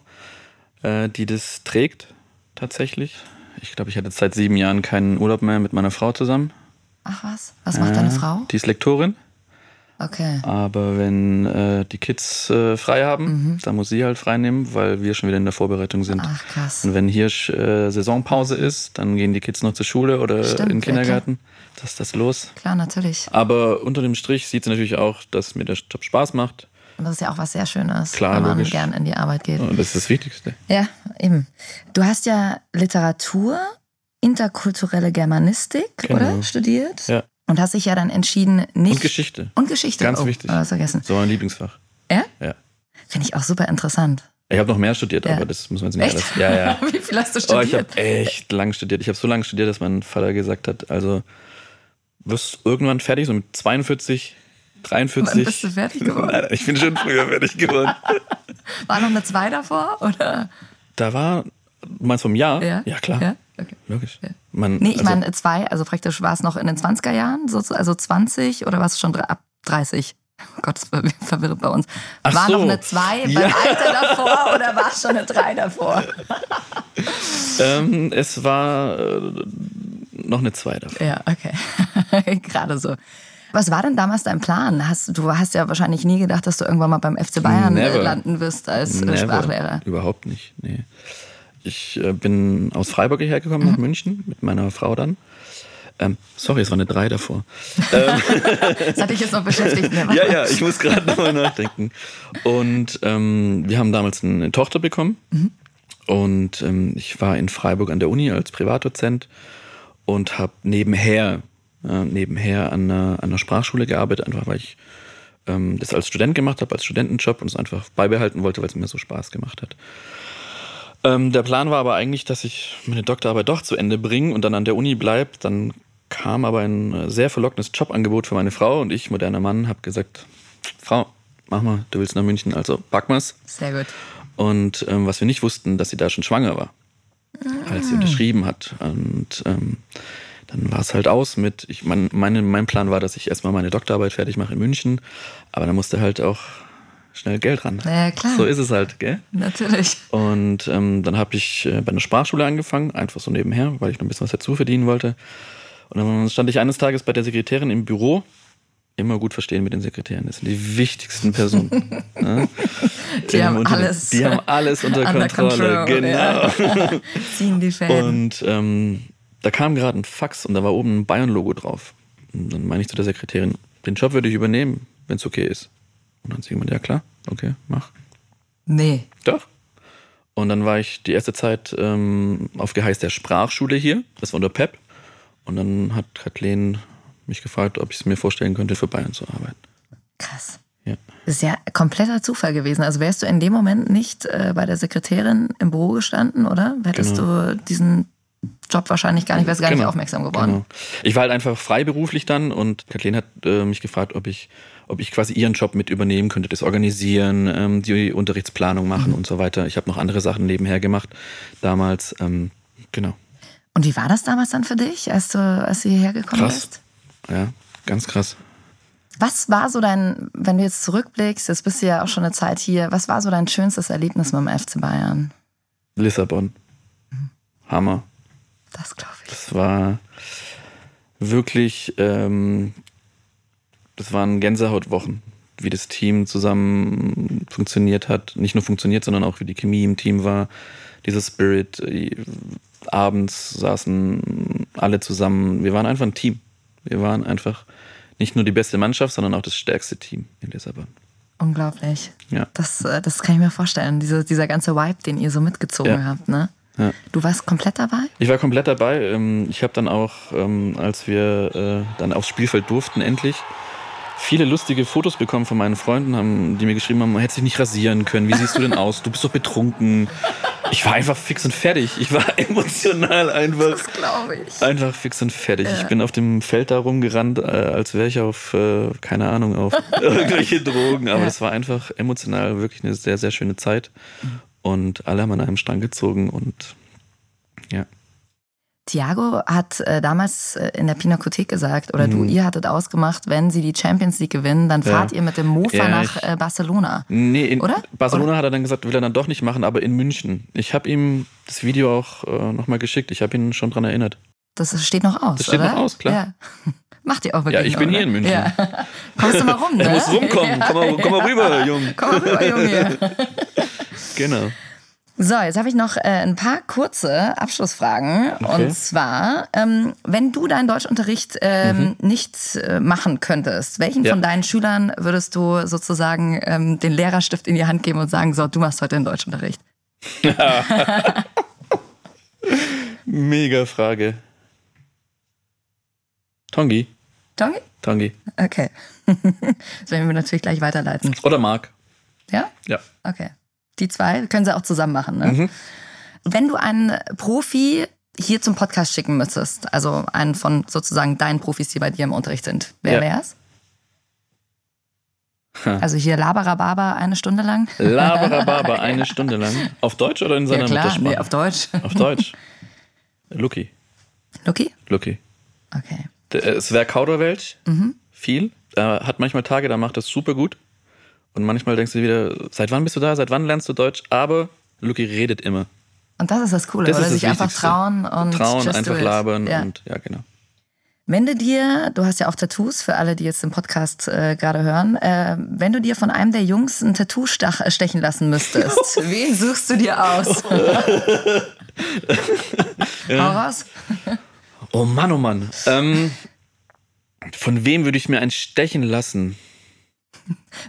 Speaker 1: äh, die das trägt tatsächlich. Ich glaube, ich hatte seit sieben Jahren keinen Urlaub mehr mit meiner Frau zusammen.
Speaker 2: Ach was? Was macht deine
Speaker 1: Äh,
Speaker 2: Frau?
Speaker 1: Die ist Lektorin.
Speaker 2: Okay.
Speaker 1: Aber wenn äh, die Kids äh, frei haben,
Speaker 2: Mhm.
Speaker 1: dann muss sie halt frei nehmen, weil wir schon wieder in der Vorbereitung sind.
Speaker 2: Ach krass.
Speaker 1: Und wenn hier äh, Saisonpause ist, dann gehen die Kids noch zur Schule oder
Speaker 2: Stimmt,
Speaker 1: in den
Speaker 2: ja,
Speaker 1: Kindergarten. Das ist das los.
Speaker 2: Klar, natürlich.
Speaker 1: Aber unter dem Strich sieht sie natürlich auch, dass mir der Job Spaß macht.
Speaker 2: Und das ist ja auch was sehr Schönes,
Speaker 1: Klar,
Speaker 2: wenn man
Speaker 1: logisch.
Speaker 2: gern in die Arbeit geht.
Speaker 1: Und das ist das Wichtigste.
Speaker 2: Ja, eben. Du hast ja Literatur, interkulturelle Germanistik,
Speaker 1: Genau.
Speaker 2: oder? Studiert.
Speaker 1: Ja.
Speaker 2: Und hast dich ja dann entschieden, nicht.
Speaker 1: Und Geschichte.
Speaker 2: Und Geschichte.
Speaker 1: Ganz
Speaker 2: oh,
Speaker 1: wichtig.
Speaker 2: Oh, vergessen.
Speaker 1: So mein Lieblingsfach.
Speaker 2: Ja?
Speaker 1: Ja.
Speaker 2: Finde ich auch super interessant.
Speaker 1: Ich habe noch mehr studiert,
Speaker 2: Ja.
Speaker 1: aber das muss man jetzt nicht
Speaker 2: Echt?
Speaker 1: alles. Ja, ja.
Speaker 2: Wie viel hast du
Speaker 1: Oh, ich
Speaker 2: studiert?
Speaker 1: habe echt lang studiert. Ich habe so lange studiert, dass mein Vater gesagt hat, also wirst irgendwann fertig, so mit 42, 43.
Speaker 2: Wann bist du fertig geworden?
Speaker 1: Nein, ich bin schon früher fertig geworden.
Speaker 2: War noch eine 2 davor? Oder?
Speaker 1: Da war, du meinst vom Jahr?
Speaker 2: Ja.
Speaker 1: Ja, klar.
Speaker 2: Ja? Okay.
Speaker 1: Logisch. Man,
Speaker 2: Nee, ich
Speaker 1: also,
Speaker 2: meine zwei, also praktisch war es noch in den 20er Jahren, so, also 20 oder war es schon ab 30? Oh Gott, das ver- verwirrt bei uns.
Speaker 1: Ach
Speaker 2: war
Speaker 1: so.
Speaker 2: noch eine 2 beim
Speaker 1: Ja.
Speaker 2: Alter davor oder war es schon eine 3 davor?
Speaker 1: ähm, es war äh, noch eine zwei davon.
Speaker 2: Ja, okay. Gerade so. Was war denn damals dein Plan? Hast, du hast ja wahrscheinlich nie gedacht, dass du irgendwann mal beim FC Bayern äh,
Speaker 1: Never.
Speaker 2: landen wirst als äh,
Speaker 1: Never.
Speaker 2: Sprachlehrer.
Speaker 1: Überhaupt nicht, nee. Ich äh, bin aus Freiburg hierher gekommen
Speaker 2: Mhm.
Speaker 1: nach München mit meiner Frau dann. Ähm, sorry, es war eine 3 davor. ähm,
Speaker 2: Das hatte ich jetzt noch beschäftigt. Ne?
Speaker 1: ja, ja, ich muss gerade nochmal nachdenken. Und ähm, wir haben damals eine Tochter bekommen. Und ähm, ich war in Freiburg an der Uni als Privatdozent und habe nebenher, äh, nebenher an einer, an einer Sprachschule gearbeitet, einfach weil ich ähm, das als Student gemacht habe, als Studentenjob und es einfach beibehalten wollte, weil es mir so Spaß gemacht hat. Ähm, der Plan war aber eigentlich, dass ich meine Doktorarbeit doch zu Ende bringe und dann an der Uni bleibe. Dann kam aber ein äh, sehr verlockendes Jobangebot für meine Frau und ich, moderner Mann, habe gesagt, Frau, mach mal, du willst nach München, also pack mal's.
Speaker 2: Sehr gut.
Speaker 1: Und ähm, was wir nicht wussten, dass sie da schon schwanger war, als sie unterschrieben hat. Und ähm, dann war es halt aus mit, ich mein, meine, mein Plan war, dass ich erstmal meine Doktorarbeit fertig mache in München, aber da musste halt auch schnell Geld ran.
Speaker 2: Ja, klar.
Speaker 1: So ist es halt, gell?
Speaker 2: Natürlich.
Speaker 1: Und ähm, dann habe ich äh, bei einer Sprachschule angefangen, einfach so nebenher, weil ich noch ein bisschen was dazu verdienen wollte. Und dann stand ich eines Tages bei der Sekretärin im Büro. Immer gut verstehen mit den Sekretären. Das sind die wichtigsten Personen. ne?
Speaker 2: Die haben alles
Speaker 1: Die haben alles unter Kontrolle.
Speaker 2: control,
Speaker 1: genau.
Speaker 2: Ziehen die Fäden.
Speaker 1: Und ähm, da kam gerade ein Fax und da war oben ein Bayern-Logo drauf. Und dann meine ich zu der Sekretärin, den Job würde ich übernehmen, wenn es okay ist. Und dann gemeint, ja klar, okay, mach.
Speaker 2: Nee.
Speaker 1: Doch. Und dann war ich die erste Zeit ähm, auf Geheiß der Sprachschule hier. Das war unter PEP. Und dann hat Kathleen mich gefragt, ob ich es mir vorstellen könnte, für Bayern zu arbeiten.
Speaker 2: Krass.
Speaker 1: Ja.
Speaker 2: Das ist ja kompletter Zufall gewesen. Also wärst du in dem Moment nicht äh, bei der Sekretärin im Büro gestanden, oder? Hättest
Speaker 1: Genau.
Speaker 2: du diesen Job wahrscheinlich gar nicht, wärst du gar nicht
Speaker 1: Genau.
Speaker 2: aufmerksam geworden.
Speaker 1: Genau. Ich war halt einfach freiberuflich dann und Kathleen hat äh, mich gefragt, ob ich, ob ich quasi ihren Job mit übernehmen könnte, das Organisieren, ähm, die Unterrichtsplanung machen und so weiter. Ich habe noch andere Sachen nebenher gemacht damals. Ähm, genau.
Speaker 2: Und wie war das damals dann für dich, als du, als du hierher gekommen
Speaker 1: Krass.
Speaker 2: bist?
Speaker 1: Ja, ganz krass.
Speaker 2: Was war so dein, wenn du jetzt zurückblickst, jetzt bist du ja auch schon eine Zeit hier, was war so dein schönstes Erlebnis mit dem FC Bayern?
Speaker 1: Lissabon. Hammer.
Speaker 2: Das glaube ich.
Speaker 1: Das war wirklich, ähm, das waren Gänsehautwochen, wie das Team zusammen funktioniert hat. Nicht nur funktioniert, sondern auch wie die Chemie im Team war. Dieser Spirit. äh, Abends saßen alle zusammen. Wir waren einfach ein Team. Wir waren einfach nicht nur die beste Mannschaft, sondern auch das stärkste Team in Lissabon.
Speaker 2: Unglaublich.
Speaker 1: Ja.
Speaker 2: Das, äh, das kann ich mir vorstellen. Diese, dieser ganze Vibe, den ihr so mitgezogen
Speaker 1: Ja.
Speaker 2: habt, ne?
Speaker 1: Ja.
Speaker 2: Du warst komplett dabei?
Speaker 1: Ich war komplett dabei. Ähm, Ich habe dann auch, ähm, als wir äh, dann aufs Spielfeld durften, endlich viele lustige Fotos bekommen von meinen Freunden, haben, die mir geschrieben haben, man hätte sich nicht rasieren können. Wie siehst du denn aus? Du bist doch betrunken. Ich war einfach fix und fertig. Ich war emotional einfach,
Speaker 2: Das glaube ich.
Speaker 1: einfach fix und fertig. Ich bin auf dem Feld da rumgerannt, äh, als wäre ich auf, äh, keine Ahnung, auf irgendwelche Drogen. Aber
Speaker 2: Ja.
Speaker 1: das war einfach emotional wirklich eine sehr, sehr schöne Zeit. Und alle haben an einem Strang gezogen und ja.
Speaker 2: Thiago hat äh, damals äh, in der Pinakothek gesagt, oder du, ihr hattet ausgemacht, wenn sie die Champions League gewinnen, dann
Speaker 1: Mhm. Ja.
Speaker 2: fahrt ihr mit dem Mofa
Speaker 1: Ja,
Speaker 2: nach
Speaker 1: ich-
Speaker 2: äh, Barcelona.
Speaker 1: Nee, in
Speaker 2: Oder?
Speaker 1: Barcelona hat er dann gesagt, will er dann doch nicht machen, aber in München. Ich habe ihm das Video auch äh, nochmal geschickt. Ich habe ihn schon dran erinnert.
Speaker 2: Das steht noch aus,
Speaker 1: Das steht
Speaker 2: oder?
Speaker 1: noch aus, klar.
Speaker 2: Ja. Macht ihr auch wirklich
Speaker 1: Ja, ich bin
Speaker 2: noch,
Speaker 1: hier in
Speaker 2: oder?
Speaker 1: München.
Speaker 2: Ja. Kommst du mal rum, ne?
Speaker 1: Er muss rumkommen. Komm, mal, komm mal rüber, Jung.
Speaker 2: Komm mal rüber, Junge.
Speaker 1: Genau.
Speaker 2: So, jetzt habe ich noch äh, ein paar kurze Abschlussfragen.
Speaker 1: Okay.
Speaker 2: Und zwar, ähm, wenn du deinen Deutschunterricht ähm, nicht äh, machen könntest, welchen
Speaker 1: Mhm. Ja.
Speaker 2: von deinen Schülern würdest du sozusagen ähm, den Lehrerstift in die Hand geben und sagen, so, du machst heute den Deutschunterricht?
Speaker 1: Mega Frage. Tongi.
Speaker 2: Tongi?
Speaker 1: Tongi.
Speaker 2: Okay. das werden wir natürlich gleich weiterleiten.
Speaker 1: Oder Marc.
Speaker 2: Ja?
Speaker 1: Ja.
Speaker 2: Okay. Die zwei können sie auch zusammen machen, ne?
Speaker 1: Mhm.
Speaker 2: Wenn du einen Profi hier zum Podcast schicken müsstest, also einen von sozusagen deinen Profis, die bei dir im Unterricht sind, wer
Speaker 1: Ja.
Speaker 2: wär's? Also hier Labarababa eine Stunde lang?
Speaker 1: Laberababa eine Stunde lang. Auf Deutsch oder in seiner
Speaker 2: ja klar,
Speaker 1: Muttersprache?
Speaker 2: nee, auf Deutsch.
Speaker 1: Auf Deutsch. Lucky.
Speaker 2: Lucky?
Speaker 1: Lucky.
Speaker 2: Okay.
Speaker 1: Äh, Es wäre Kauderwelsch.
Speaker 2: Mhm.
Speaker 1: Viel. Er hat manchmal Tage, da macht es super gut. Und manchmal denkst du wieder, seit wann bist du da? Seit wann lernst du Deutsch? Aber Lucky redet immer.
Speaker 2: Und das ist das Coole,
Speaker 1: Das
Speaker 2: oder?
Speaker 1: ist das
Speaker 2: Sich einfach
Speaker 1: Wichtigste.
Speaker 2: trauen und
Speaker 1: Trauen, einfach labern
Speaker 2: Ja.
Speaker 1: und ja, genau.
Speaker 2: Wenn du dir, du hast ja auch Tattoos für alle, die jetzt den Podcast äh, gerade hören, äh, wenn du dir von einem der Jungs ein Tattoo stach, äh, stechen lassen müsstest, wen suchst du dir aus? Hau raus.
Speaker 1: Oh Mann, oh Mann. Ähm, von wem würde ich mir einen stechen lassen?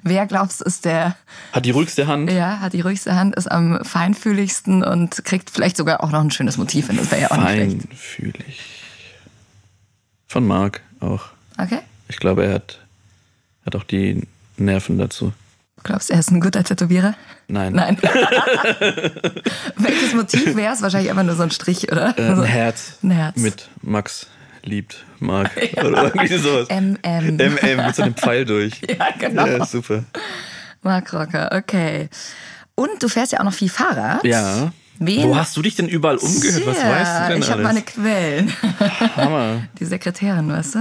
Speaker 2: Wer glaubst du ist der,
Speaker 1: Hat die ruhigste Hand?
Speaker 2: ja, hat die ruhigste Hand, ist am feinfühligsten und kriegt vielleicht sogar auch noch ein schönes Motiv hin. Das wäre ja auch nicht schlecht.
Speaker 1: Feinfühlig. Von Marc auch.
Speaker 2: Okay.
Speaker 1: Ich glaube, er hat, hat auch die Nerven dazu.
Speaker 2: Du glaubst, er ist ein guter Tätowierer?
Speaker 1: Nein.
Speaker 2: Nein. Welches Motiv wäre es? Wahrscheinlich einfach nur so ein Strich, oder?
Speaker 1: Äh, ein Herz.
Speaker 2: Ein Herz.
Speaker 1: Mit Max liebt Marc. Oder irgendwie sowas.
Speaker 2: MM.
Speaker 1: MM mit so einem Pfeil durch.
Speaker 2: Ja, genau.
Speaker 1: Ja, super.
Speaker 2: Mark Rocker, okay. Und du fährst ja auch noch viel Fahrrad.
Speaker 1: Ja.
Speaker 2: Wen?
Speaker 1: Wo hast du dich denn überall umgehört? Was weißt du denn
Speaker 2: Ich habe meine Quellen.
Speaker 1: Hammer.
Speaker 2: Die Sekretärin, weißt du?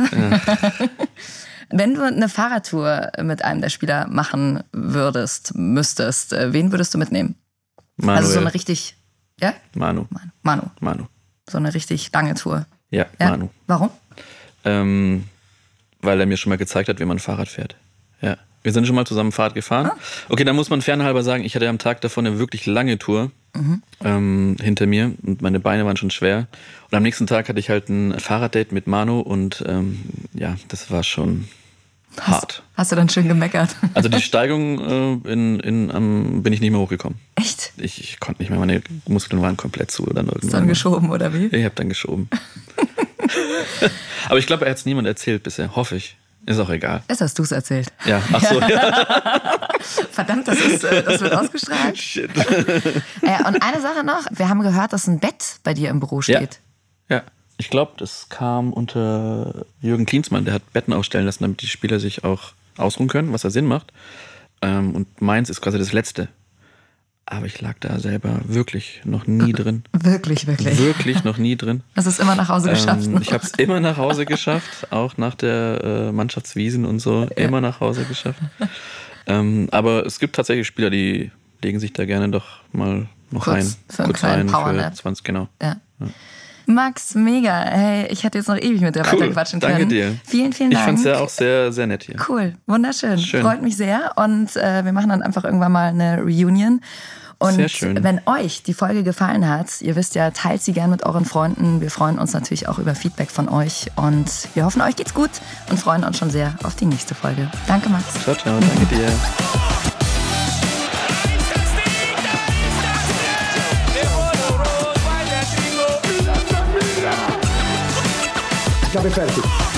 Speaker 2: Wenn du eine Fahrradtour mit einem der Spieler machen würdest, müsstest, äh, wen würdest du mitnehmen?
Speaker 1: Manuel.
Speaker 2: Also so eine richtig, ja?
Speaker 1: Manu.
Speaker 2: Manu.
Speaker 1: Manu.
Speaker 2: So eine richtig lange Tour.
Speaker 1: Ja,
Speaker 2: Ja?
Speaker 1: Manu.
Speaker 2: Warum?
Speaker 1: Ähm, weil er mir schon mal gezeigt hat, wie man Fahrrad fährt. Ja. Wir sind schon mal zusammen Fahrrad gefahren. Okay, dann muss man fernhalber sagen, ich hatte am Tag davon eine wirklich lange Tour ähm, hinter mir und meine Beine waren schon schwer. Und am nächsten Tag hatte ich halt ein Fahrraddate mit Manu und ähm, ja, das war schon hart.
Speaker 2: Hast du dann schön gemeckert?
Speaker 1: Also die Steigung äh, in, in, am, bin ich nicht mehr hochgekommen. Ich, ich konnte nicht mehr, meine Muskeln waren komplett zu dann irgendwann.
Speaker 2: Ist dann geschoben, oder wie?
Speaker 1: Ich habe dann geschoben. Aber ich glaube, er hat es niemand erzählt bisher, hoffe ich. Ist auch egal.
Speaker 2: Jetzt hast du es erzählt.
Speaker 1: Ja, ach so. Ja.
Speaker 2: Verdammt, das, ist, äh, das wird ausgestrahlt.
Speaker 1: Shit.
Speaker 2: Äh, und eine Sache noch, wir haben gehört, dass ein Bett bei dir im Büro
Speaker 1: Ja.
Speaker 2: steht.
Speaker 1: Ja. Ich glaube, das kam unter Jürgen Klinsmann. Der hat Betten aufstellen lassen, damit die Spieler sich auch ausruhen können, was da Sinn macht. Ähm, und meins ist quasi das letzte. Aber ich lag da selber wirklich noch nie drin.
Speaker 2: Wirklich, wirklich.
Speaker 1: Wirklich noch nie drin.
Speaker 2: Hast du es immer nach Hause geschafft?
Speaker 1: Ähm, ich habe es immer nach Hause geschafft, auch nach der äh, Mannschaftswiesen und so, immer nach Hause geschafft. Ähm, aber es gibt tatsächlich Spieler, die legen sich da gerne doch mal noch
Speaker 2: Kurz
Speaker 1: rein.
Speaker 2: für einen kleinen
Speaker 1: rein
Speaker 2: Powernap.
Speaker 1: für 20, genau.
Speaker 2: Ja. Max, mega. Hey, ich hätte jetzt noch ewig mit dir
Speaker 1: Cool,
Speaker 2: weiterquatschen
Speaker 1: danke
Speaker 2: können.
Speaker 1: dir.
Speaker 2: Vielen, vielen
Speaker 1: Ich
Speaker 2: Dank.
Speaker 1: fand es ja auch sehr, sehr nett hier.
Speaker 2: Cool, wunderschön.
Speaker 1: Schön.
Speaker 2: Freut mich sehr. Und äh, wir machen dann einfach irgendwann mal eine Reunion. Und
Speaker 1: Sehr schön.
Speaker 2: wenn euch die Folge gefallen hat, ihr wisst ja, teilt sie gern mit euren Freunden. Wir freuen uns natürlich auch über Feedback von euch. Und wir hoffen, euch geht's gut und freuen uns schon sehr auf die nächste Folge. Danke, Max.
Speaker 1: Ciao, ciao, danke dir.
Speaker 8: Ich habe fertig.